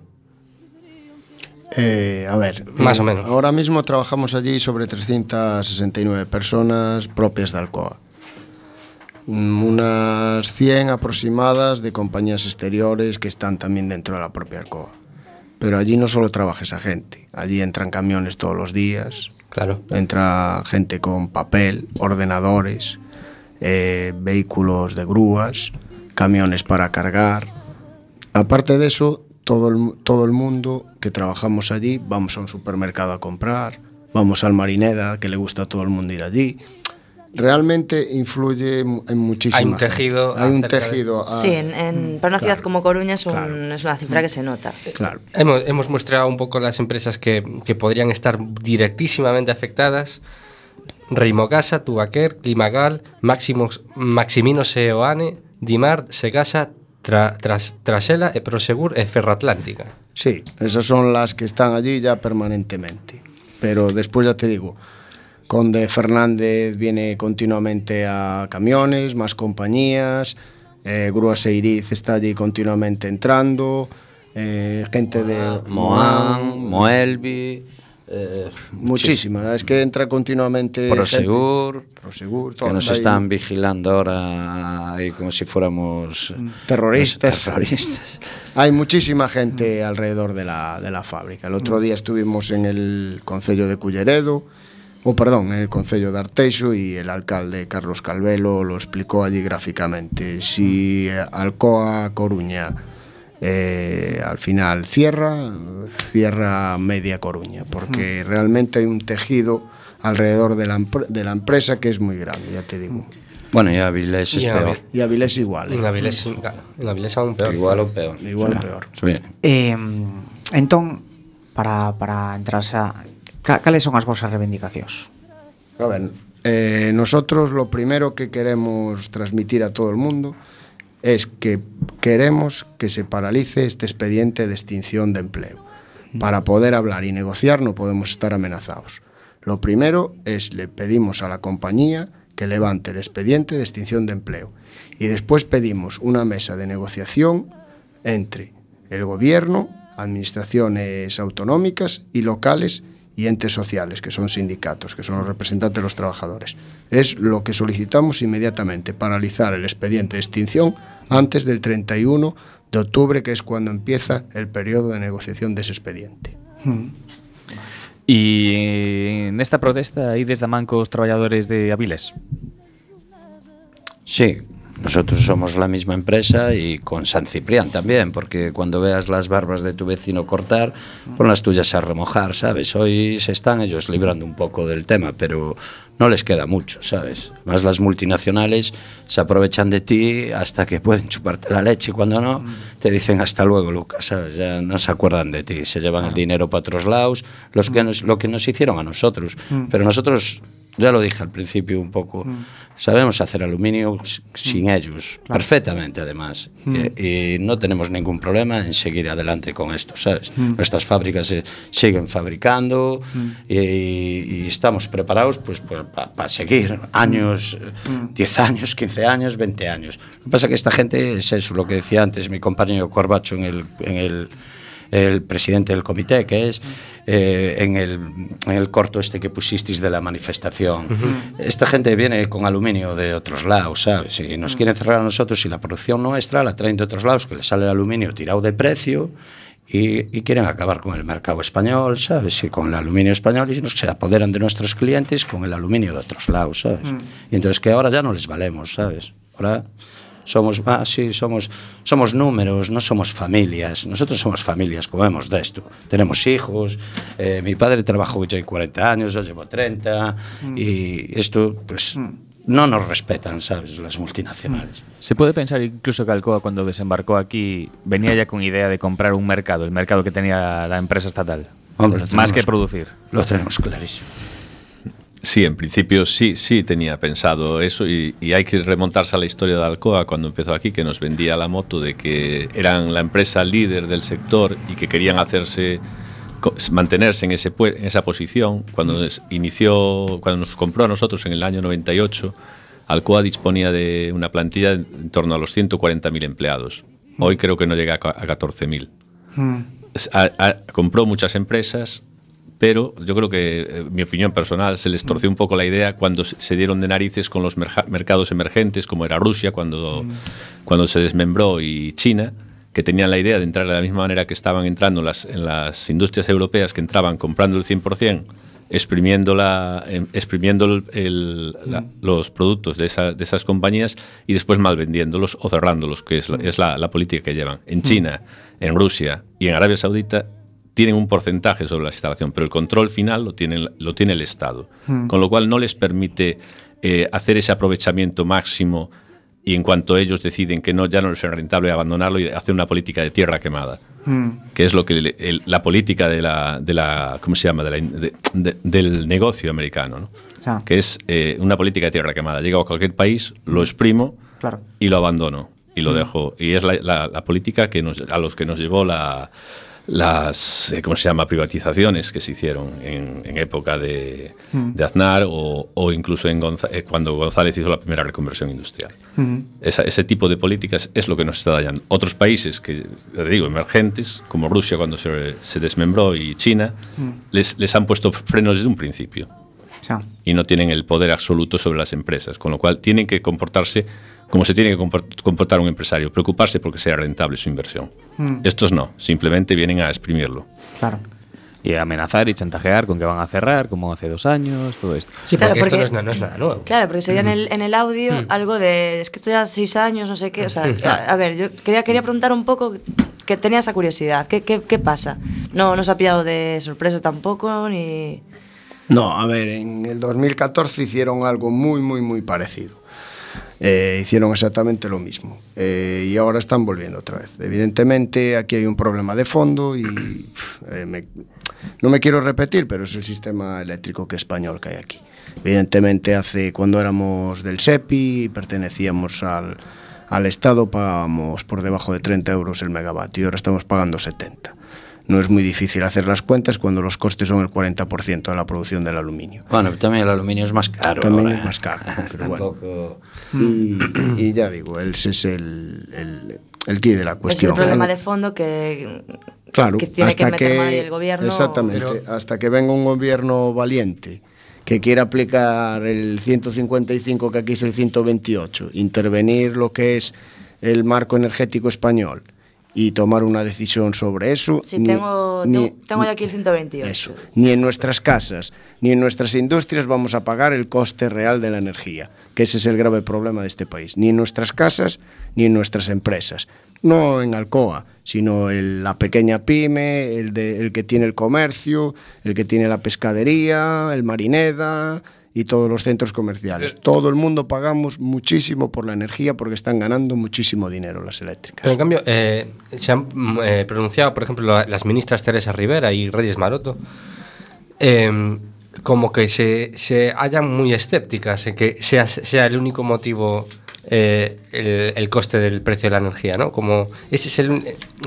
Eh, a ver, Más eh, o menos. Ahora mismo trabajamos allí sobre 369 personas propias de Alcoa. Mm, Unas 100 aproximadas de compañías exteriores que están también dentro de la propia Alcoa. Pero allí no solo trabaja esa gente, allí entran camiones todos los días. Claro. Entra gente con papel, ordenadores, eh, vehículos de grúas, camiones para cargar. Aparte de eso, todo el, todo el mundo que trabajamos allí, vamos a un supermercado a comprar, vamos al Marineda, que le gusta a todo el mundo ir allí. Realmente influye en muchísima Hay un tejido Hay un de- tejido. Sí, en, en- para una ciudad claro, como Coruña es, un- claro. es una cifra que se nota. Claro. Hemos, hemos mostrado un poco las empresas que, que podrían estar directísimamente afectadas. Reimocasa, Tubaquer, Climagal, Máximos, Maximino Seoane, Dimar, Segasa, Tra, tras, tras ela e Prosegur e Ferroatlántica. Sí, esas son las que están allí ya permanentemente. Pero después ya te digo, Conde Fernández viene continuamente a camiones, más compañías, eh, Grúa Seiriz está allí continuamente entrando, eh, gente de Moan, Moelvi... eh, muchísimas, es que entra continuamente Prosegur, gente- Prosegur, que nos ahí. están vigilando ahora ahí como si fuéramos eh, terroristas. terroristas. Hay muchísima gente alrededor de la, de la fábrica. El otro día estuvimos en el Concello de Culleredo, o perdón, en el Concello de Arteixo y el alcalde Carlos Calvelo lo explicó allí gráficamente. Si Alcoa Coruña eh, al final cierra, cierra media Coruña, porque realmente hay un tejido alrededor de la, de la empresa que es muy grande, ya te digo. Bueno, y Avilés es y peor. Avilés, y Avilés igual. En ¿eh? Avilés, en Avilés aún peor. Igual o peor. Igual ou peor. Bien. Eh, entón, para, para entrarse a... Cales son as vosas reivindicacións? A ver, eh, nosotros lo primero que queremos transmitir a todo el mundo é es que queremos que se paralice este expediente de extinción de empleo. Para poder hablar y negociar no podemos estar amenazados. Lo primero es le pedimos a la compañía que levante el expediente de extinción de empleo y después pedimos una mesa de negociación entre el gobierno, administraciones autonómicas y locales y entes sociales, que son sindicatos, que son los representantes de los trabajadores. Es lo que solicitamos inmediatamente, paralizar el expediente de extinción antes del 31 de octubre, que es cuando empieza el periodo de negociación de ese expediente. E nesta protesta aí desde a man cos traballadores de Aviles. Sí, nosotros somos la misma empresa y con San Ciprián también, porque cuando veas las barbas de tu vecino cortar, pon las tuyas a remojar, ¿sabes? Hoy se están ellos librando un poco del tema, pero no les queda mucho, ¿sabes? Más las multinacionales se aprovechan de ti hasta que pueden chuparte la leche y cuando no, te dicen hasta luego, Lucas, ¿sabes? Ya no se acuerdan de ti, se llevan el dinero para otros lados, los que nos, lo que nos hicieron a nosotros. Pero nosotros, ya lo dije al principio un poco, sabemos hacer aluminio sin ellos, perfectamente además, y, y no tenemos ningún problema en seguir adelante con esto, ¿sabes? Nuestras fábricas se siguen fabricando y, y estamos preparados pues para seguir años, eh, 10 años, 15 años, 20 años. Lo que pasa es que esta gente es eso, lo que decía antes mi compañero Corbacho en el, en el el presidente del comité, que es eh, en, el, en el corto este que pusisteis de la manifestación. Esta gente viene con aluminio de otros lados, ¿sabes? Y nos quieren cerrar a nosotros y la producción nuestra la traen de otros lados, que les sale el aluminio tirado de precio y, y quieren acabar con el mercado español, ¿sabes? Y con el aluminio español y nos se apoderan de nuestros clientes con el aluminio de otros lados, ¿sabes? Y entonces que ahora ya no les valemos, ¿sabes? Ahora somos ah, sí, somos somos números, no somos familias. Nosotros somos familias, comemos de esto. Tenemos hijos. eh, mi padre trabajó ya 40 años, yo llevo 30 y esto pues no nos respetan, ¿sabes? Las multinacionales. Se puede pensar incluso que Alcoa cuando desembarcó aquí venía ya con idea de comprar un mercado, el mercado que tenía la empresa estatal. Hombre, lo Más tenemos- que producir. Lo tenemos clarísimo. Sí, en principio sí, sí tenía pensado eso y, y hay que remontarse a la historia de Alcoa cuando empezó aquí, que nos vendía la moto de que eran la empresa líder del sector y que querían hacerse mantenerse en, ese, en esa posición. Cuando nos inició, cuando nos compró a nosotros en el año 98, Alcoa disponía de una plantilla en torno a los 140.000 empleados. Hoy creo que no llega a ca- a 14.000 s- a- a- compró muchas empresas, pero yo creo que, eh, mi opinión personal, se les torció un poco la idea cuando se dieron de narices con los mercados emergentes, como era Rusia cuando, cuando se desmembró y China, que tenían la idea de entrar de la misma manera que estaban entrando las, en las industrias europeas, que entraban comprando el 100%, exprimiendo, la, em, exprimiendo el- la- los productos de, esa- de esas compañías y después mal vendiéndolos o cerrándolos, que es, la- es la política que llevan. En China, en Rusia y en Arabia Saudita tienen un porcentaje sobre la instalación, pero el control final lo tiene, lo tiene el Estado. Con lo cual no les permite eh, hacer ese aprovechamiento máximo y en cuanto ellos deciden que no, ya no les es rentable abandonarlo y hacer una política de tierra quemada que es lo que le- el- la política de la, de la ¿cómo se llama? De la de- de- del negocio americano, ¿no? Ah. que es eh, una política de tierra quemada. Llego a cualquier país, lo exprimo Claro. y lo abandono y lo dejo. Y es la, la- la política que nos, a los que nos llevó la, las, eh, ¿cómo se llama?, privatizaciones que se hicieron en, en época de, de Aznar o, o incluso en Gonza- eh, cuando González hizo la primera reconversión industrial. Esa- ese tipo de políticas es lo que nos está dañando. Otros países que, ya te digo, emergentes, como Rusia cuando se, se desmembró y China, les, les han puesto frenos desde un principio y no tienen el poder absoluto sobre las empresas, con lo cual tienen que comportarse como se tiene que comport- comportar un empresario, preocuparse porque sea rentable su inversión. Estos no, simplemente vienen a exprimirlo. claro. Y amenazar y chantajear con que van a cerrar, como hace dos años, todo esto. Sí, Claro, porque, esto porque- no es, no es nada nuevo. Claro, porque se veía en el, en el audio algo de, es que estoy a seis años, no sé qué, o sea, a, a ver, yo quería, quería preguntar un poco, que tenía esa curiosidad, ¿qué, qué, qué pasa? No, no se ha pillado de sorpresa tampoco, ni... No, a ver, en el 2014 hicieron algo muy, muy, muy parecido. Eh, hicieron exactamente lo mismo Eh, y ahora están volviendo otra vez. Evidentemente aquí hay un problema de fondo y eh, me- no me quiero repetir, pero es el sistema eléctrico que español que hay aquí. Evidentemente, hace cuando éramos del SEPI pertenecíamos al, al Estado, pagábamos por debajo de 30 euros el megavatio y ahora estamos pagando 70. No es muy difícil hacer las cuentas cuando los costes son el 40% de la producción del aluminio. Bueno, también el aluminio es más caro. También ahora, es más caro, pero bueno. Tampoco- Y, y ya digo, ese es el, el, el quid de la Es el cuestión. problema de fondo que, Claro, que tiene que meter que, el gobierno. Exactamente, hasta que venga un gobierno valiente que quiera aplicar el 155 que aquí es el 128, intervenir lo que es el marco energético español y tomar una decisión sobre eso. Sí, ni- tengo, ni- tengo, yo aquí el 128. eso. Ni en nuestras casas, ni en nuestras industrias vamos a pagar el coste real de la energía, que ese es el grave problema de este país. Ni en nuestras casas, ni en nuestras empresas. No en Alcoa, sino el- la pequeña pyme, el, de- el que tiene el comercio, el que tiene la pescadería, el marineda y todos los centros comerciales. Todo el mundo pagamos muchísimo por la energía porque están ganando muchísimo dinero las eléctricas. Pero en cambio, eh, se han mm, eh, pronunciado, por ejemplo, la- las ministras Teresa Rivera y Reyes Maroto, eh, como que se, se hallan muy escépticas en que sea, sea el único motivo eh, el, el coste del precio de la energía, ¿no? Como, ese es el,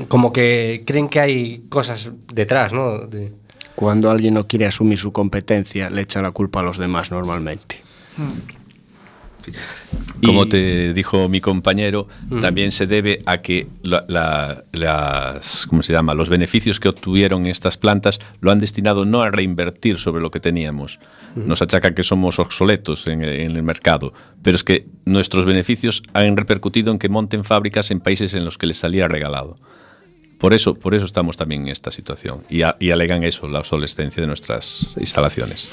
como que creen que hay cosas detrás, ¿no? De- Cuando alguien no quiere asumir su competencia, le echa la culpa a los demás normalmente. Como te dijo mi compañero, también se debe a que la- la- las, ¿cómo se llama? los beneficios que obtuvieron estas plantas lo han destinado no a reinvertir sobre lo que teníamos. Nos achacan que somos obsoletos en el, en el mercado, pero es que nuestros beneficios han repercutido en que monten fábricas en países en los que les salía regalado. Por eso, por eso estamos también en esta situación y, a- y alegan eso, la obsolescencia de nuestras instalaciones.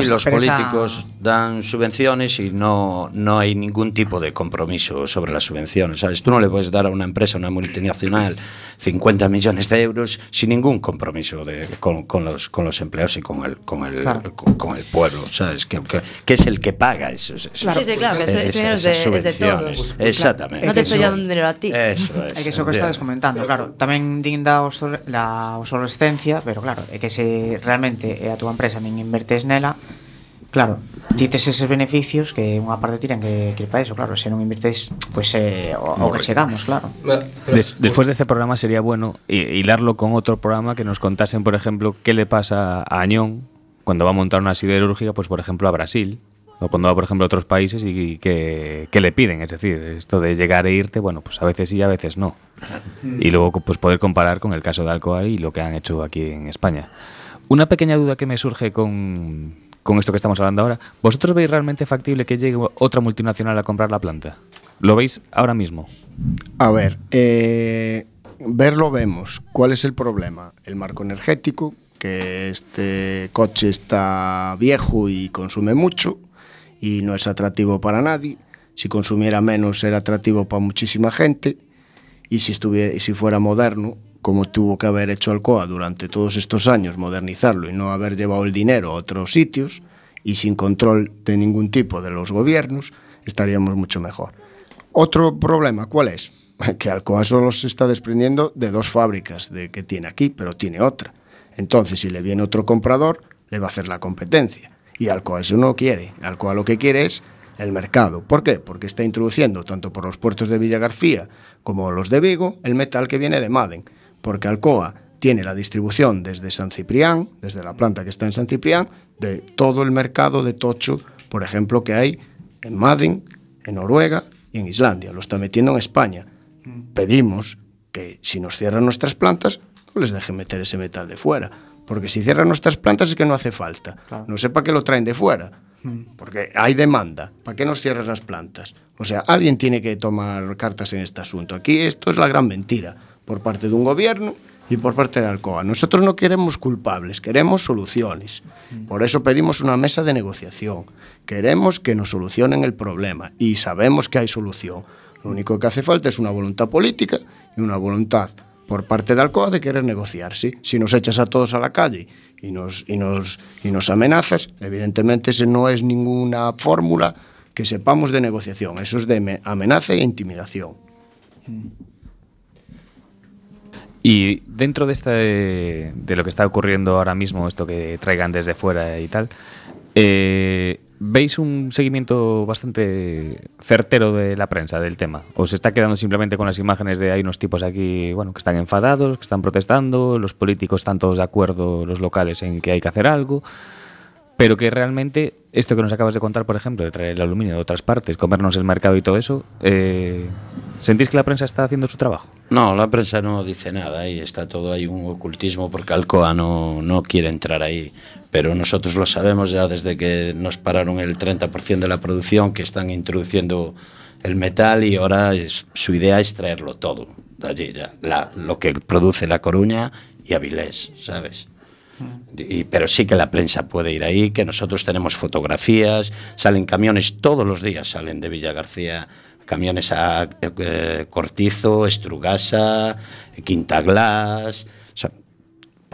y los políticos dan subvenciones y no, no hay ningún tipo de compromiso sobre las subvenciones. ¿sabes? Tú no le puedes dar a una empresa, a una multinacional, 50 millones de euros sin ningún compromiso de, con, con los, con los empleados y con el, con el, Claro. con, con el pueblo. ¿sabes? Que, que- que es el que paga esos, esos- Sí, sí, claro, que dinero es de- esas es de subvenciones. todos. Exactamente. No te estoy dando dinero a ti. Eso es. Que iso que estades comentando, claro, tamén din, din da osor, la obsolescencia, pero claro, é que se realmente é a túa empresa nin invertes nela, Claro, dites eses beneficios que unha parte tiran que, que para eso, claro, se non invirtes, pues eh, o, o que chegamos, claro. Des, despois deste programa sería bueno hilarlo con outro programa que nos contasen, por exemplo, que le pasa a Añón cuando va a montar unha siderúrgica, pues por exemplo, a Brasil, cuando va, por ejemplo, a otros países y qué le piden. Es decir, esto de llegar e irte, bueno, pues a veces sí, a veces no. Y luego pues poder comparar con el caso de Alcoa y lo que han hecho aquí en España. Una pequeña duda que me surge con, con esto que estamos hablando ahora. ¿Vosotros veis realmente factible que llegue otra multinacional a comprar la planta? ¿Lo veis ahora mismo? A ver, eh, verlo vemos. ¿Cuál es el problema? El marco energético, que este coche está viejo y consume mucho y no es atractivo para nadie. Si consumiera menos era atractivo para muchísima gente y si, estuviera, si fuera moderno, como tuvo que haber hecho Alcoa durante todos estos años, modernizarlo y no haber llevado el dinero a otros sitios y sin control de ningún tipo de los gobiernos, estaríamos mucho mejor. Otro problema, ¿cuál es? Que Alcoa solo se está desprendiendo de dos fábricas de que tiene aquí, pero tiene otra. Entonces, si le viene otro comprador, le va a hacer la competencia. Y Alcoa eso no quiere. Alcoa lo que quiere es el mercado. ¿Por qué? Porque está introduciendo, tanto por los puertos de Villa García como los de Vigo, el metal que viene de Maden. Porque Alcoa tiene la distribución desde San Ciprián, desde la planta que está en San Ciprián, de todo el mercado de tocho, por ejemplo, que hay en Maden, en Noruega y en Islandia. Lo está metiendo en España. Pedimos que si nos cierran nuestras plantas, no les dejen meter ese metal de fuera. Porque si cierran nuestras plantas es que no hace falta. No sé para qué lo traen de fuera. Porque hay demanda. ¿Para qué nos cierran las plantas? O sea, alguien tiene que tomar cartas en este asunto. Aquí esto es la gran mentira por parte de un gobierno y por parte de Alcoa. Nosotros no queremos culpables, queremos soluciones. Por eso pedimos una mesa de negociación. Queremos que nos solucionen el problema y sabemos que hay solución. Lo único que hace falta es una voluntad política y una voluntad por parte de Alcoa de querer negociar. ¿sí? Si nos echas a todos a la calle y nos, y nos, y nos amenazas, evidentemente ese no es ninguna fórmula que sepamos de negociación. Eso es de me- amenaza e intimidación. Y dentro de, esta, de lo que está ocurriendo ahora mismo, esto que traigan desde fuera y tal, Eh, ¿Veis un seguimiento bastante certero de la prensa del tema? ¿O se está quedando simplemente con las imágenes de hay unos tipos aquí, bueno, que están enfadados, que están protestando, los políticos están todos de acuerdo, los locales, en que hay que hacer algo? Pero que realmente esto que nos acabas de contar, por ejemplo, de traer el aluminio de otras partes, comernos el mercado y todo eso, eh, ¿sentís que la prensa está haciendo su trabajo? No, la prensa no dice nada y está todo ahí un ocultismo porque Alcoa no, no quiere entrar ahí. Pero nosotros lo sabemos ya desde que nos pararon el 30% de la producción, que están introduciendo el metal y ahora es- su idea es traerlo todo de allí ya. La- lo que produce La Coruña y Avilés, ¿sabes? Y, pero sí que la prensa puede ir ahí, que nosotros tenemos fotografías, salen camiones todos los días, salen de Villa García camiones a eh, Cortizo, Estrugasa, Quinta Glass,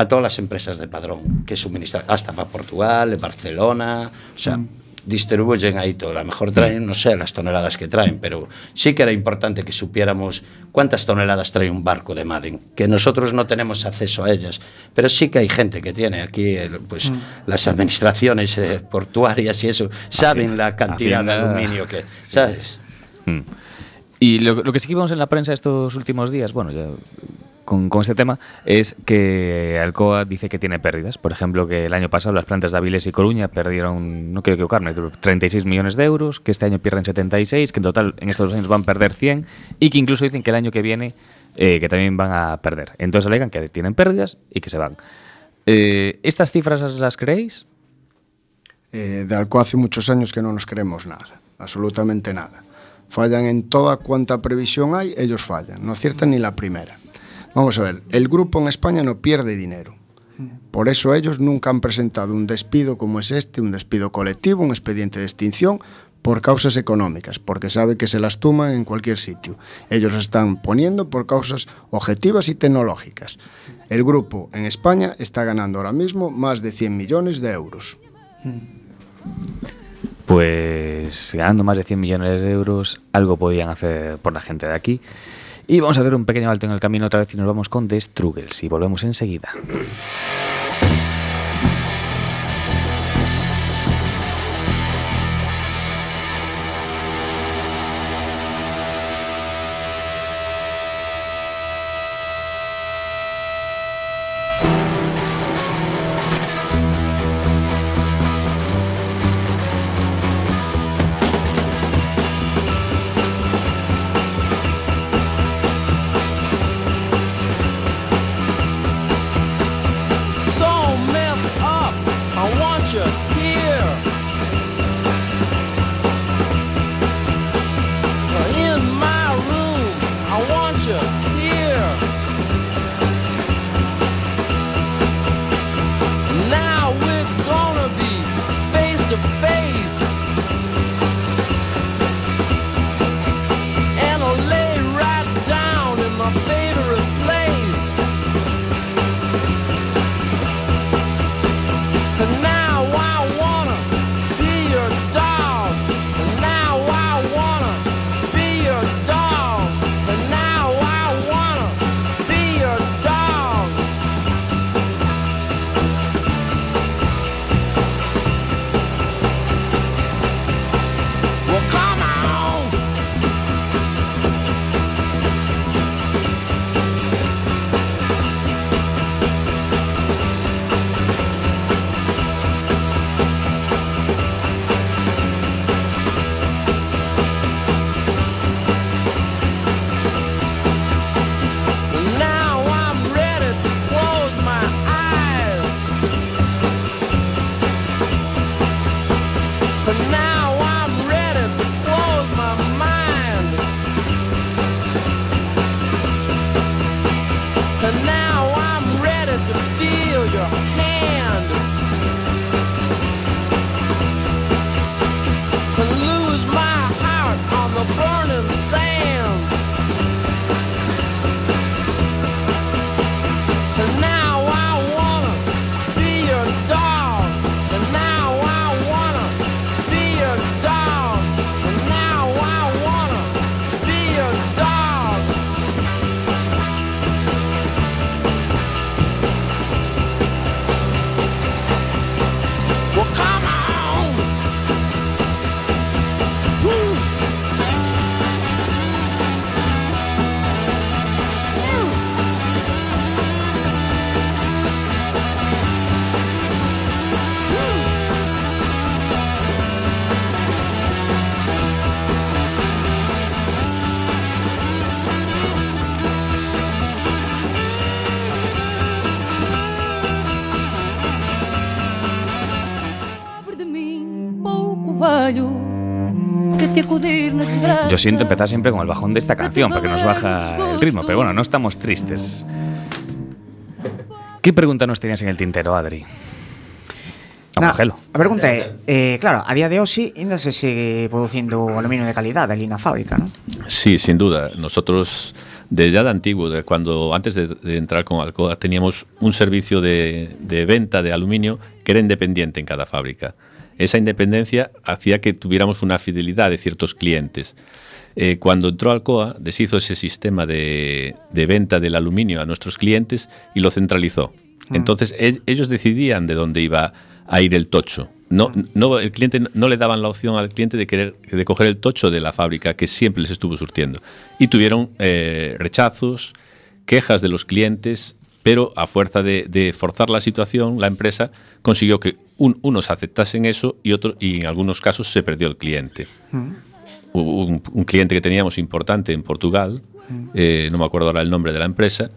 para todas las empresas de Padrón que suministran, hasta para Portugal, Barcelona, o sea, distribuyen ahí todo. A lo mejor traen, no sé, las toneladas que traen, pero sí que era importante que supiéramos cuántas toneladas trae un barco de Madden, que nosotros no tenemos acceso a ellas, pero sí que hay gente que tiene aquí, pues las administraciones eh, portuarias y eso, saben la cantidad de aluminio que, ¿sabes? Mm. Y lo, lo que sí que vimos en la prensa estos últimos días, bueno, ya con, este tema, es que Alcoa dice que tiene pérdidas. Por ejemplo, que el año pasado las plantas de Avilés y Coruña perdieron, no quiero equivocarme, 36 millones de euros, que este año pierden 76, que en total en estos dos años van a perder 100 y que incluso dicen que el año que viene eh, que también van a perder. Entonces alegan que tienen pérdidas y que se van. Eh, ¿Estas cifras las creéis? Eh, de Alcoa hace muchos años que no nos creemos nada, absolutamente nada. Fallan en toda cuanta previsión hay, ellos fallan, no aciertan ni la primera. Vamos a ver, el grupo en España no pierde dinero. Por eso ellos nunca han presentado un despido como es este, un despido colectivo, un expediente de extinción, por causas económicas, porque sabe que se las tuman en cualquier sitio. Ellos lo están poniendo por causas objetivas y tecnológicas. El grupo en España está ganando ahora mismo más de 100 millones de euros. Pues ganando más de 100 millones de euros, algo podían hacer por la gente de aquí. Y vamos a hacer un pequeño alto en el camino otra vez y nos vamos con The Struggles y volvemos enseguida. Yo siento empezar siempre con el bajón de esta canción porque nos baja el ritmo, pero bueno, no estamos tristes. ¿Qué pregunta nos tenías en el tintero, Adri? Vamos, Na, Gelo. a pregunta é, eh, claro, a día de hoxe ainda se sigue producindo aluminio de calidade ali na fábrica, non? Sí, sin duda. Nosotros, desde ya de antiguo, de cuando antes de, de entrar con Alcoa, teníamos un servicio de, de venta de aluminio que era independiente en cada fábrica. Esa independencia hacía que tuviéramos una fidelidad de ciertos clientes. Eh, cuando entró Alcoa, deshizo ese sistema de, de venta del aluminio a nuestros clientes y lo centralizó. Entonces e- ellos decidían de dónde iba a ir el tocho. No, no, el cliente no le daban la opción al cliente de querer de coger el tocho de la fábrica que siempre les estuvo surtiendo. Y tuvieron eh, rechazos, quejas de los clientes, pero a fuerza de, de forzar la situación, la empresa consiguió que un- unos aceptasen eso y, otro, y en algunos casos se perdió el cliente. Hubo un, un cliente que teníamos importante en Portugal, eh, no me acuerdo ahora el nombre de la empresa,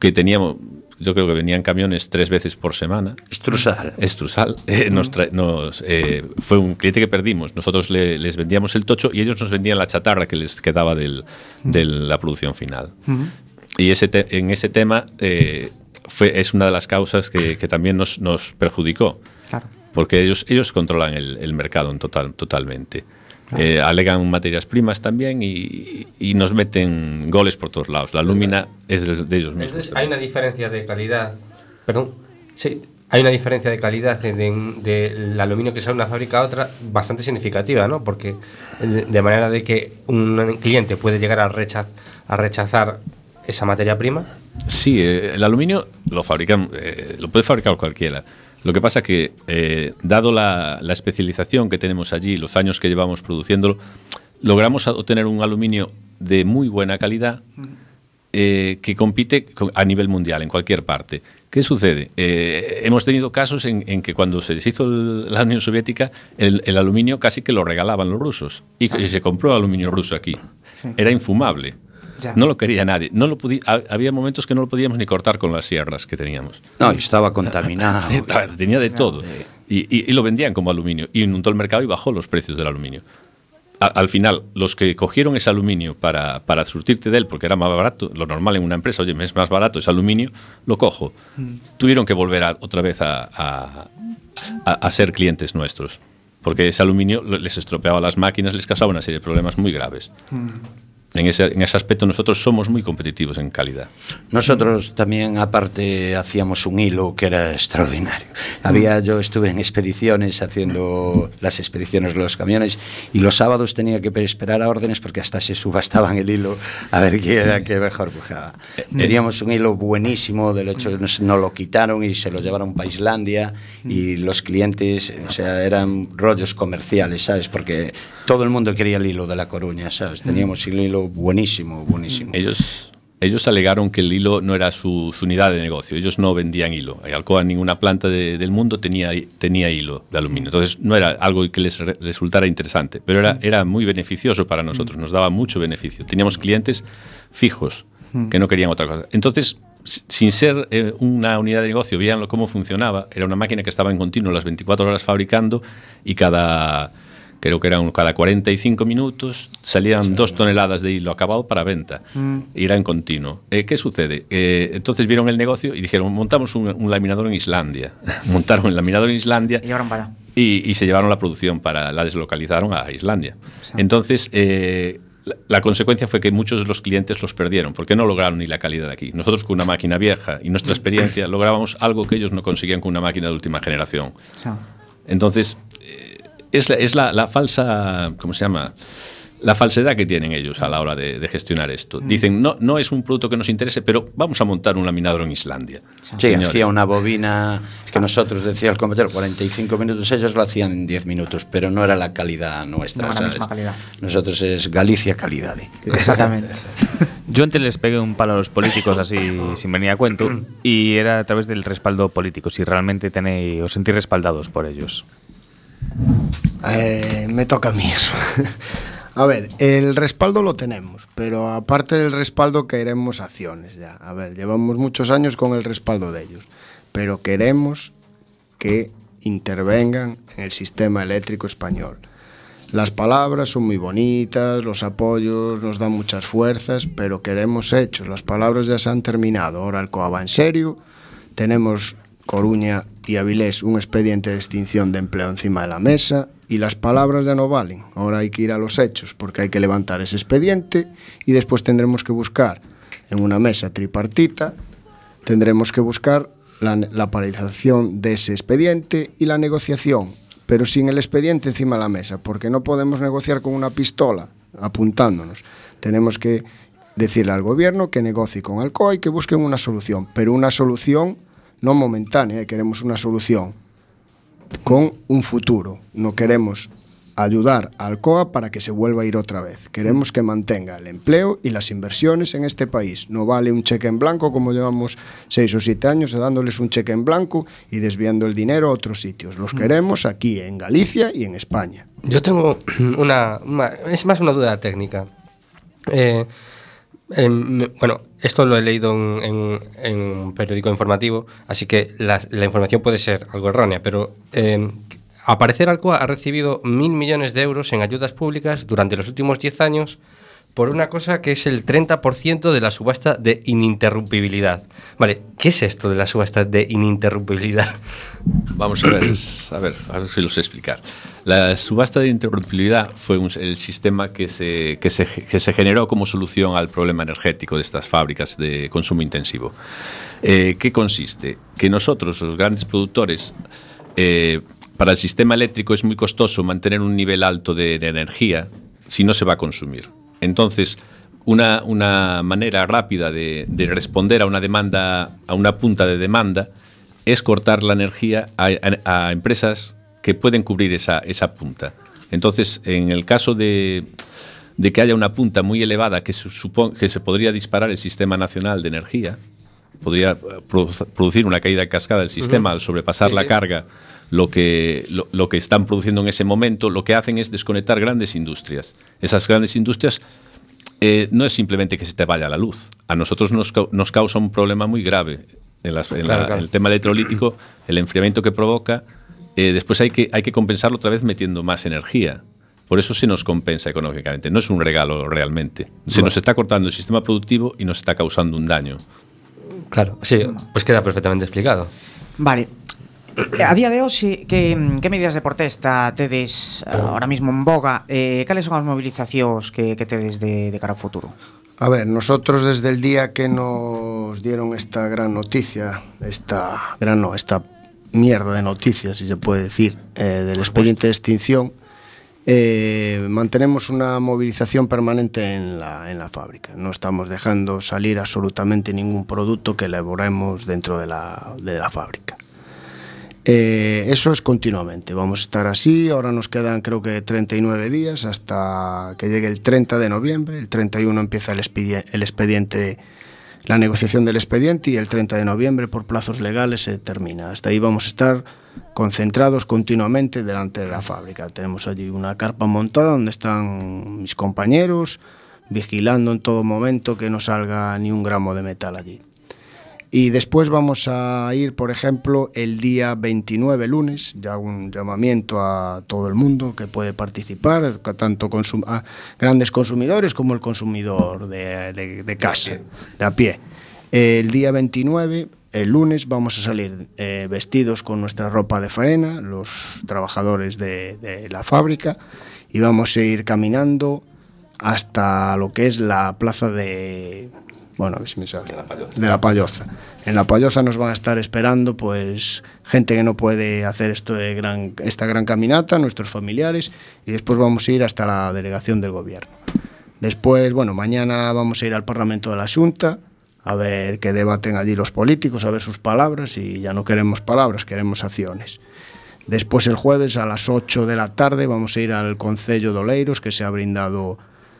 que teníamos, yo creo que venían camiones tres veces por semana. Estrusal. Estrusal. eh, nos tra- nos, eh, fue un cliente que perdimos. Nosotros le- les vendíamos el tocho y ellos nos vendían la chatarra que les quedaba del- de la producción final. Y ese en ese tema eh, fue, es una de las causas que, que también nos, nos perjudicó. Claro. Porque ellos, ellos controlan el, el mercado en total, totalmente. Eh, alegan materias primas también y, y nos meten goles por todos lados. La lúmina es de, de ellos mismos. Entonces, hay una diferencia de calidad. Perdón. Sí, hay una diferencia de calidad de- de- del aluminio que sale de una fábrica a otra bastante significativa, ¿no? Porque de, de manera de que un cliente puede llegar a, recha- a rechazar esa materia prima. Sí, eh, el aluminio lo fabrican, eh, lo puede fabricar cualquiera. Lo que pasa que, eh, dado la, la especialización que tenemos allí, los años que llevamos produciéndolo, logramos obtener un aluminio de muy buena calidad eh, que compite a nivel mundial en cualquier parte. ¿Qué sucede? Eh, hemos tenido casos en, en que cuando se deshizo el- la Unión Soviética, el, el aluminio casi que lo regalaban los rusos y, y se compró aluminio ruso aquí. Sí. Era infumable. Ya. No lo quería nadie. No lo había momentos que no lo podíamos ni cortar con las sierras que teníamos. No, y estaba contaminado. Tenía de todo. Y, y- y lo vendían como aluminio. Y inundó el mercado y bajó los precios del aluminio. A- al final, los que cogieron ese aluminio para, para surtirte de él, porque era más barato, lo normal en una empresa, oye, me es más barato ese aluminio, lo cojo. Tuvieron que volver a- otra vez a, a- ser clientes nuestros. Porque ese aluminio les estropeaba las máquinas, les causaba una serie de problemas muy graves. En ese, en ese aspecto nosotros somos muy competitivos en calidad. Nosotros también, aparte, hacíamos un hilo que era extraordinario. Había, yo estuve en expediciones haciendo las expediciones de los camiones y los sábados tenía que esperar a órdenes porque hasta se subastaban el hilo a ver quién era que mejor pujaba. Teníamos un hilo buenísimo, del hecho nos, nos lo quitaron y se lo llevaron para Islandia y los clientes, o sea, eran rollos comerciales, ¿sabes? Porque todo el mundo quería el hilo de La Coruña, ¿sabes? Teníamos el hilo buenísimo, buenísimo. Ellos, ellos alegaron que el hilo no era su, unidad de negocio. Ellos no vendían hilo. Alcoa ninguna planta de- del mundo tenía, tenía hilo de aluminio. Entonces no era algo que les re- resultara interesante, pero era, era muy beneficioso para nosotros. Nos daba mucho beneficio. Teníamos clientes fijos que no querían otra cosa. Entonces, si- sin ser eh, una unidad de negocio, veían cómo funcionaba. Era una máquina que estaba en continuo las 24 horas fabricando y cada creo que eran cada 45 minutos, salían dos toneladas de hilo acabado para venta. Y era en continuo. Eh, ¿Qué sucede? Eh, entonces vieron el negocio y dijeron, montamos un, un laminador en Islandia. Montaron el laminador en Islandia Y llevaron para y, y se llevaron la producción para la deslocalizaron a Islandia. Entonces, eh, la, la consecuencia fue que muchos de los clientes los perdieron porque no lograron ni la calidad de aquí. Nosotros con una máquina vieja y nuestra experiencia lográbamos algo que ellos no conseguían con una máquina de última generación. Entonces, eh, es, la, es la, la falsa, ¿cómo se llama? La falsedad que tienen ellos a la hora de, de gestionar esto. Dicen, no, no es un producto que nos interese, pero vamos a montar un laminador en Islandia. Sí, Señores. hacía una bobina que nosotros, decía el compañero, 45 minutos, ellos lo hacían en 10 minutos, pero no era la calidad nuestra. No era la calidad. Nosotros es Galicia calidad. exactamente. Yo antes les pegué un palo a los políticos así sin venir a cuento y era a través del respaldo político, si realmente tenéis, os sentís respaldados por ellos. Eh, me toca a mí eso. A ver, el respaldo lo tenemos, pero aparte del respaldo queremos acciones ya. A ver, llevamos muchos años con el respaldo de ellos, pero queremos que intervengan en el sistema eléctrico español. Las palabras son muy bonitas, los apoyos nos dan muchas fuerzas, pero queremos hechos. Las palabras ya se han terminado. Ahora Alcoa va en serio. Tenemos Coruña y Avilés un expediente de extinción de empleo encima de la mesa y las palabras ya no valen. Ahora hay que ir a los hechos porque hay que levantar ese expediente y después tendremos que buscar en una mesa tripartita, tendremos que buscar la, la paralización de ese expediente y la negociación, pero sin el expediente encima de la mesa, porque no podemos negociar con una pistola apuntándonos. Tenemos que decirle al gobierno que negocie con Alcoa y que busquen una solución, pero una solución no momentánea, queremos una solución con un futuro. No queremos ayudar a Alcoa para que se vuelva a ir otra vez. Queremos que mantenga el empleo y las inversiones en este país. No vale un cheque en blanco como llevamos seis o siete años dándoles un cheque en blanco y desviando el dinero a otros sitios. Los queremos aquí en Galicia y en España. Yo tengo una, una- es más una duda técnica. Eh, em, bueno, esto lo he leído en, un periódico informativo, así que la, información puede ser algo errónea, pero eh, Aparecer Alcoa ha recibido mil millones de euros en ayudas públicas durante los últimos 10 años por una cosa que es el 30% de la subasta de ininterrumpibilidad. Vale, ¿qué es esto de la subasta de ininterrumpibilidad? Vamos a ver, a ver, a ver si lo sé explicar. La subasta de interrumpibilidad fue el sistema que se, que, se, que se generó como solución al problema energético de estas fábricas de consumo intensivo. Eh, ¿Qué consiste? Que nosotros, los grandes productores, eh, para el sistema eléctrico es muy costoso mantener un nivel alto de, energía si no se va a consumir. Entonces, una, una manera rápida de, de responder a una demanda, a una punta de demanda, es cortar la energía a empresas que pueden cubrir esa, esa punta. Entonces, en el caso de, de que haya una punta muy elevada que se, que se podría disparar el sistema nacional de energía, podría eh, produ- producir una caída en cascada del sistema al sobrepasar Sí, la sí. carga lo que, lo, lo que están produciendo en ese momento, lo que hacen es desconectar grandes industrias. Esas grandes industrias eh, no es simplemente que se te vaya la luz. A nosotros nos, nos causa un problema muy grave. En, las- en Claro, la- claro. el tema electrolítico, el enfriamiento que provoca, eh, después hay que, hay que compensarlo otra vez metiendo más energía. Por eso se nos compensa económicamente. No es un regalo realmente. Se nos está cortando el sistema productivo y nos está causando un daño. Claro, sí, pues queda perfectamente explicado. Vale. Eh, A día de hoxe, que, que medidas de protesta tedes eh, ahora mismo en boga? Eh, cales son as movilizacións que, que tedes de, de cara ao futuro? A ver, nosotros desde el día que nos dieron esta gran noticia, esta gran no, esta mierda de noticias, si se puede decir, eh, del expediente de extinción, eh, mantenemos una movilización permanente en la, en la fábrica. No estamos dejando salir absolutamente ningún producto que elaboremos dentro de la, de la fábrica. Eh, eso es continuamente. Vamos a estar así. Ahora nos quedan creo que 39 días hasta que llegue el 30 de noviembre. El 31 empieza el, expedi- el expediente, la negociación del expediente y el 30 de noviembre por plazos legales se termina. Hasta ahí vamos a estar concentrados continuamente delante de la fábrica. Tenemos allí una carpa montada donde están mis compañeros vigilando en todo momento que no salga ni un gramo de metal allí. Y después vamos a ir, por ejemplo, el día 29, lunes, ya un llamamiento a todo el mundo que puede participar, tanto a grandes consumidores como el consumidor de, casa, de a pie. El día 29, el lunes, vamos a salir eh, vestidos con nuestra ropa de faena, los trabajadores de la fábrica, y vamos a ir caminando hasta lo que es la plaza de... Bueno, a ver si me sale. De la Payoza. En la Payoza nos van a estar esperando pues gente que no puede hacer esto de gran, esta gran caminata, nuestros familiares, y después vamos a ir hasta la delegación del gobierno. Después, bueno, mañana vamos a ir al Parlamento de la Junta a ver qué debaten allí los políticos, a ver sus palabras, y ya no queremos palabras, queremos acciones. Después el jueves a las 8 de la tarde vamos a ir al Concello de Oleiros, que se ha brindado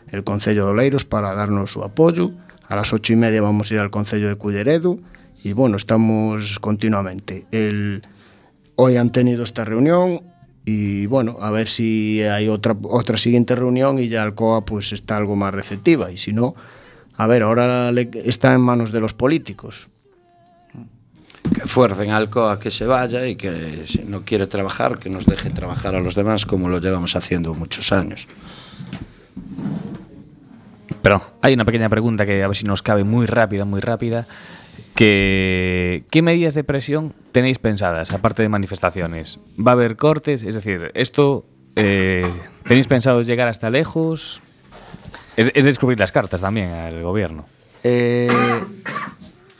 el Concello de Oleiros para darnos su apoyo. A las ocho y media vamos a ir al Concello de Culleredo y bueno, estamos continuamente. El, hoy han tenido esta reunión y bueno, a ver si hay otra, otra siguiente reunión y ya Alcoa pues está algo más receptiva y si no, a ver, ahora le- está en manos de los políticos. que fuercen a Alcoa que se vaya y que si no quiere trabajar, que nos deje trabajar a los demás como lo llevamos haciendo muchos años. Pero hay una pequeña pregunta que a ver si nos cabe muy rápida, muy rápida. ¿Qué medidas de presión tenéis pensadas, aparte de manifestaciones? ¿Va a haber cortes? Es decir, ¿esto eh, tenéis pensado llegar hasta lejos? Es, es descubrir las cartas también al gobierno. Eh,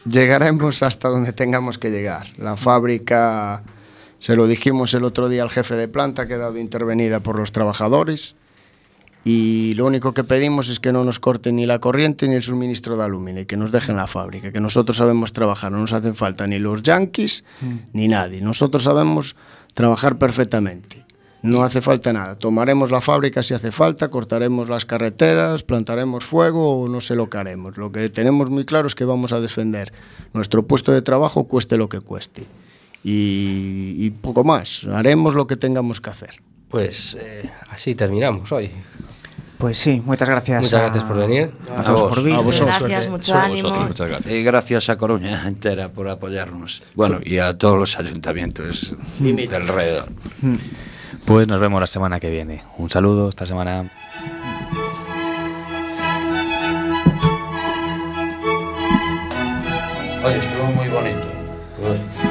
llegaremos hasta donde tengamos que llegar. La fábrica, se lo dijimos el otro día al jefe de planta, ha quedado intervenida por los trabajadores y lo único que pedimos es que no nos corten ni la corriente ni el suministro de aluminio y que nos dejen la fábrica, que nosotros sabemos trabajar, no nos hacen falta ni los yanquis ni nadie. Nosotros sabemos trabajar perfectamente. No hace falta nada. Tomaremos la fábrica si hace falta, cortaremos las carreteras, plantaremos fuego o no sé lo que haremos. Lo que tenemos muy claro es que vamos a defender nuestro puesto de trabajo cueste lo que cueste. Y, y poco más. Haremos lo que tengamos que hacer. Pues eh, así terminamos hoy. Pues sí, moitas gracias. Muchas gracias por venir. A, por vir. A vosotros. Gracias, mucho ánimo. Muchas gracias. Y gracias a Coruña entera por apoyarnos. Bueno, y a todos los ayuntamientos del alrededor. Pues nos vemos la semana que viene. Un saludo esta semana. Oye, estuvo muy bonito.